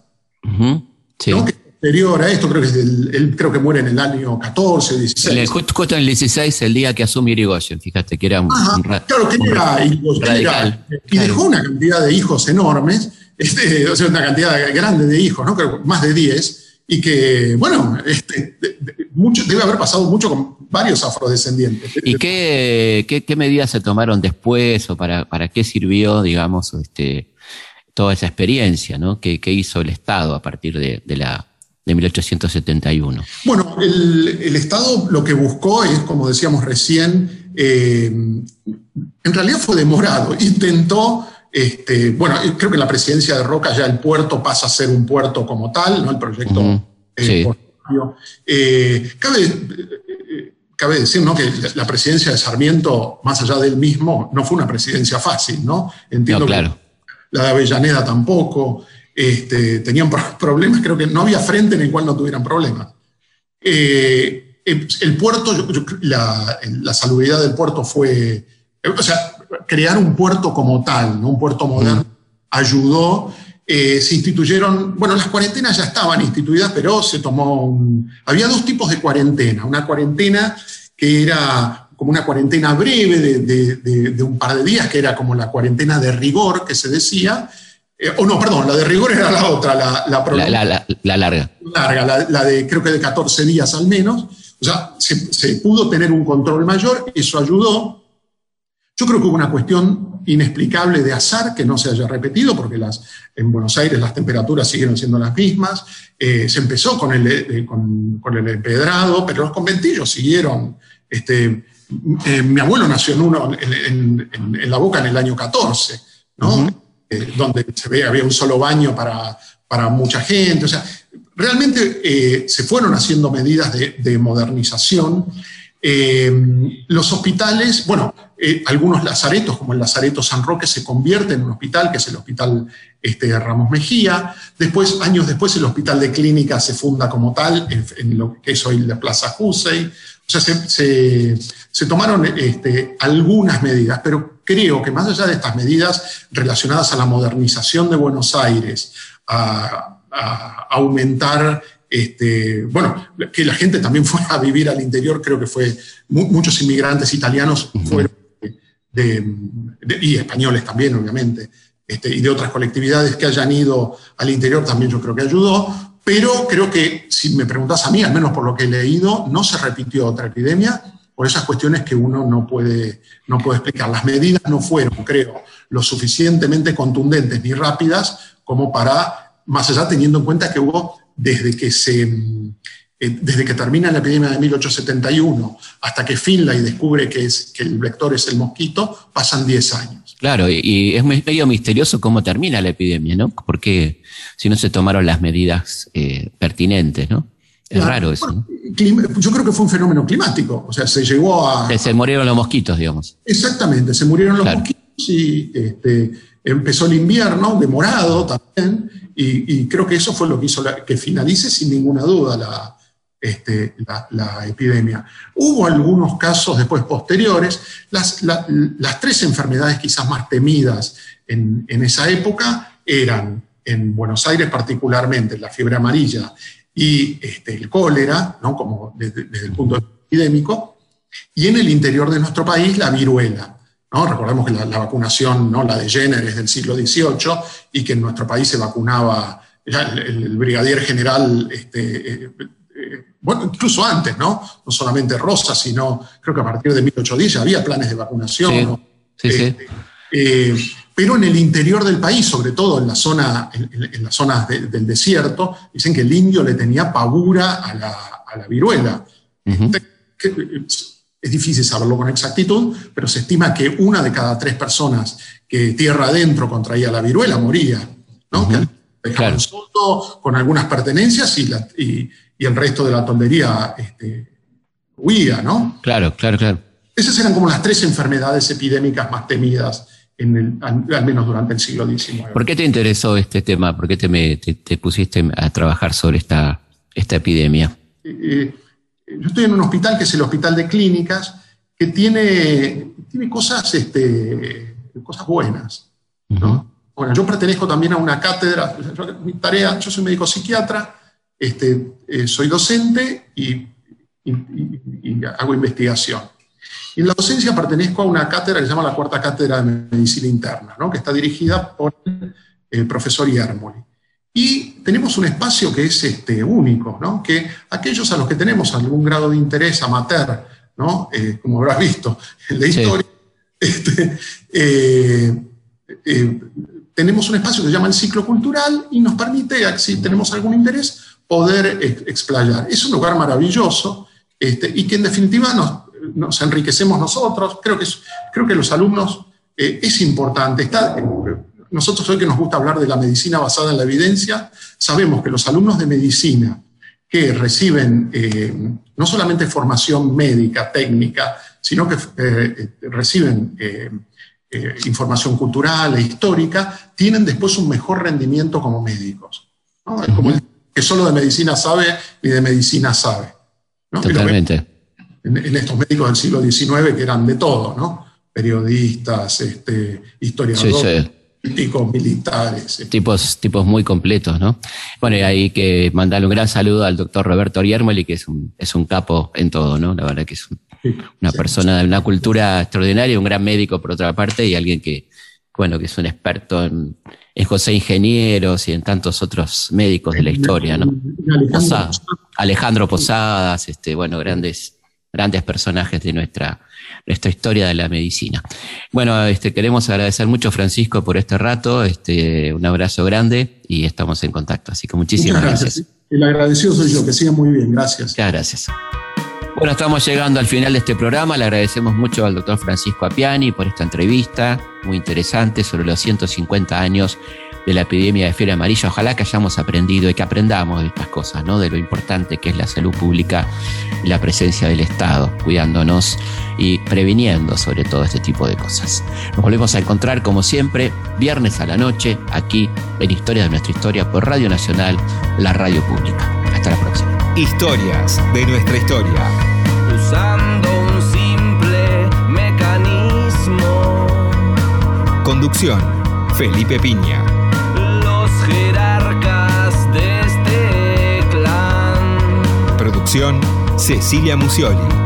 Speaker 1: sí.
Speaker 2: ¿no? que es posterior a esto, creo que es creo que muere en el año 14, 16.
Speaker 1: Le- justo, en el 16, el día que asume Irigoyen, fíjate que era un,
Speaker 2: Ajá,
Speaker 1: un
Speaker 2: claro que
Speaker 1: un
Speaker 2: era,
Speaker 1: ra-
Speaker 2: Irigoyen, y
Speaker 1: claro.
Speaker 2: dejó una cantidad de hijos enormes, este, o sea, una cantidad grande de hijos, ¿no? Creo más de 10, y que, bueno, este, de- de- mucho, debe haber pasado mucho con varios afrodescendientes.
Speaker 1: ¿Y qué, qué, qué medidas se tomaron después o para, para qué sirvió, digamos, este, toda esa experiencia ¿no? que, que hizo el Estado a partir de, de la, de 1871?
Speaker 2: Bueno, el, el Estado lo que buscó es, como decíamos recién, eh, en realidad fue demorado. Intentó, este, bueno, creo que en la presidencia de Roca ya el puerto pasa a ser un puerto como tal, ¿no? El proyecto eh,
Speaker 1: sí.
Speaker 2: Eh, cabe, cabe decir ¿no? que la presidencia de Sarmiento, más allá del mismo, no fue una presidencia fácil, ¿no? Entiendo
Speaker 1: No,
Speaker 2: que
Speaker 1: claro.
Speaker 2: la de Avellaneda tampoco. Este, tenían pro- problemas, creo que no había frente en el cual no tuvieran problemas. Eh, el, el puerto, yo- yo- la, la salubridad del puerto fue, eh, o sea, crear un puerto como tal, ¿no? un puerto moderno, ayudó. Eh, se instituyeron, bueno, las cuarentenas ya estaban instituidas, pero se tomó un, había dos tipos de cuarentena. Una cuarentena que era como una cuarentena breve de, de- de- de un par de días, que era como la cuarentena de rigor que se decía. Eh, o no, perdón, la de rigor era la otra, la, la
Speaker 1: La, la- la- la larga.
Speaker 2: larga, la, la de creo que de 14 días al menos. O sea, se, se pudo tener un control mayor, eso ayudó. Yo creo que hubo una cuestión inexplicable de azar que no se haya repetido, porque las, en Buenos Aires las temperaturas siguieron siendo las mismas. Eh, se empezó con el, eh, con, con el empedrado, pero los conventillos siguieron. Este, eh, mi abuelo nació en, uno, en, en- en- en La Boca en el año 14, ¿no? Eh, donde se ve, había un solo baño para, para mucha gente. O sea, realmente eh, se fueron haciendo medidas de, de modernización. Eh, los hospitales, bueno, algunos lazaretos, como el Lazareto San Roque, se convierte en un hospital, que es el Hospital este, Ramos Mejía. Después, años después, el Hospital de Clínica se funda como tal, en, en lo que es hoy la Plaza Hussey. O sea, se, se- se tomaron este, algunas medidas, pero creo que más allá de estas medidas relacionadas a la modernización de Buenos Aires, a, a aumentar, este, bueno, que la gente también fuera a vivir al interior, creo que fue, mu- muchos inmigrantes italianos fueron de- de- y españoles también, obviamente, este, y de otras colectividades que hayan ido al interior también yo creo que ayudó, pero creo que si me preguntas a mí, al menos por lo que he leído, no se repitió otra epidemia por esas cuestiones que uno no puede, no puede explicar. Las medidas no fueron, creo, lo suficientemente contundentes ni rápidas como para, más allá teniendo en cuenta que hubo desde que se eh, desde que termina la epidemia de 1871 hasta que Finlay descubre que, es, que el vector es el mosquito, pasan 10 años.
Speaker 1: Claro, y, y es medio misterioso cómo termina la epidemia, ¿no? Porque si no se tomaron las medidas eh, pertinentes, ¿no? Es
Speaker 2: Claro,
Speaker 1: raro eso, ¿no?
Speaker 2: Yo creo que fue un fenómeno climático, o sea, se llegó a...
Speaker 1: Se, se murieron los mosquitos, digamos.
Speaker 2: Exactamente, se murieron los
Speaker 1: Claro.
Speaker 2: mosquitos y este, empezó el invierno, demorado también, y, y creo que eso fue lo que hizo la- que finalice sin ninguna duda la, este, la, epidemia. Hubo algunos casos después posteriores, las, la- las tres enfermedades quizás más temidas en, esa época eran, en Buenos Aires particularmente, la fiebre amarilla y este, el cólera, ¿no? como desde, el punto de vista epidémico, y en el interior de nuestro país la viruela. ¿no? Recordemos que la, vacunación, ¿no? la de Jenner es del siglo XVIII y que en nuestro país se vacunaba el, brigadier general, este, eh, bueno, incluso antes, ¿no? No solamente Rosa, sino creo que a partir de 1810 ya había planes de vacunación.
Speaker 1: Sí,
Speaker 2: ¿no?
Speaker 1: sí, sí.
Speaker 2: Este, eh, pero en el interior del país, sobre todo en, la zona, en, las zonas de- del desierto, dicen que el indio le tenía pavura a la, a la viruela. Eh, es difícil saberlo con exactitud, pero se estima que una de cada tres personas que tierra adentro contraía la viruela moría, ¿no?
Speaker 1: Ujú.
Speaker 2: Que dejaban
Speaker 1: Claro.
Speaker 2: con algunas pertenencias y, la- y- y el resto de la toldería este, huía, ¿no?
Speaker 1: Claro, claro, claro.
Speaker 2: Esas eran como las tres enfermedades epidémicas más temidas en el, al, menos durante el siglo XIX.
Speaker 1: ¿Por qué te interesó este tema? ¿Por qué te, me, te, pusiste a trabajar sobre esta, esta epidemia?
Speaker 2: Eh, yo estoy en un hospital que es el Hospital de Clínicas, que tiene, tiene cosas, este, cosas buenas. Bueno, yo pertenezco también a una cátedra, mi tarea, yo soy médico psiquiatra, este, eh, soy docente y, hago investigación. Y en la docencia pertenezco a una cátedra que se llama la Cuarta Cátedra de Medicina Interna, que está dirigida por el profesor Yermoli. Y tenemos un espacio que es este, único, ¿no? que aquellos a los que tenemos algún grado de interés amateur, ¿no? Eh, como habrás visto en la historia, este, eh, eh, tenemos un espacio que se llama el ciclo cultural y nos permite, si tenemos algún interés, poder explayar. Es un lugar maravilloso este, y que en definitiva nos, enriquecemos nosotros. Creo que, creo que los alumnos es importante. Está, nosotros hoy que nos gusta hablar de la medicina basada en la evidencia, sabemos que los alumnos de medicina que reciben eh, no solamente formación médica, técnica, sino que eh, reciben eh, información cultural e histórica, tienen después un mejor rendimiento como médicos. Como el que solo de medicina sabe ni de medicina sabe.
Speaker 1: Totalmente.
Speaker 2: En, estos médicos del siglo XIX que eran de todo, ¿no? Periodistas, este, historiadores políticos, militares.
Speaker 1: Tipos, tipos muy completos, ¿no? Bueno, y hay que mandarle un gran saludo al doctor Roberto Yermoli, que es un, es un capo en todo, ¿no? La verdad que es una persona de una cultura extraordinaria, un gran médico por otra parte, y alguien que, bueno, que es un experto en, en José Ingenieros y en tantos otros médicos de la historia, ¿no? Alejandro Posadas, este, bueno, grandes, grandes personajes de nuestra, nuestra historia de la medicina. Bueno, este, queremos agradecer mucho, Francisco, por este rato. Este, un abrazo grande y estamos en contacto. Así que muchísimas gracias.
Speaker 2: El agradecido soy yo, que siga muy bien. Gracias.
Speaker 1: Muchas gracias. Bueno, estamos llegando al final de este programa. Le agradecemos mucho al doctor Francisco Apiani por esta entrevista muy interesante sobre los 150 años de la epidemia de fiebre amarilla. Ojalá que hayamos aprendido y que aprendamos de estas cosas, ¿no? De lo importante que es la salud pública y la presencia del Estado, cuidándonos y previniendo sobre todo este tipo de cosas. Nos volvemos a encontrar, como siempre, viernes a la noche, aquí en Historia de nuestra historia por Radio Nacional, la radio pública. Hasta la próxima.
Speaker 3: Historias de nuestra historia. Usando un simple mecanismo. Conducción. Felipe Piña. Cecilia Musioli.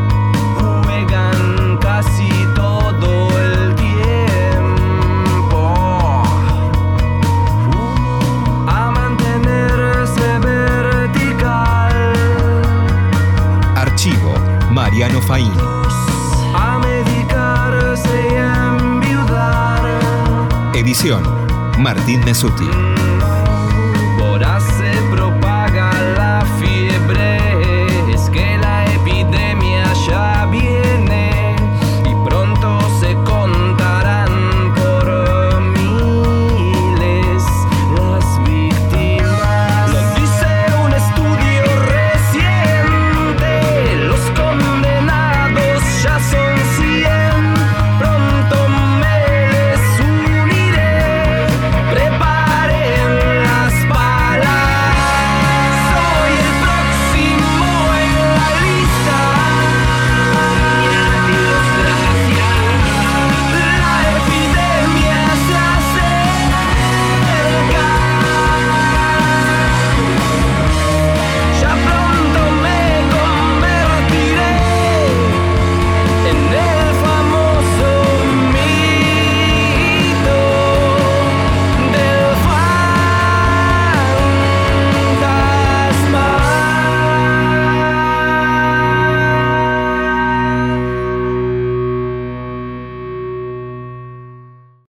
Speaker 3: Mariano Faín. A medicarse y enviudar. Edición Martín Mesuti.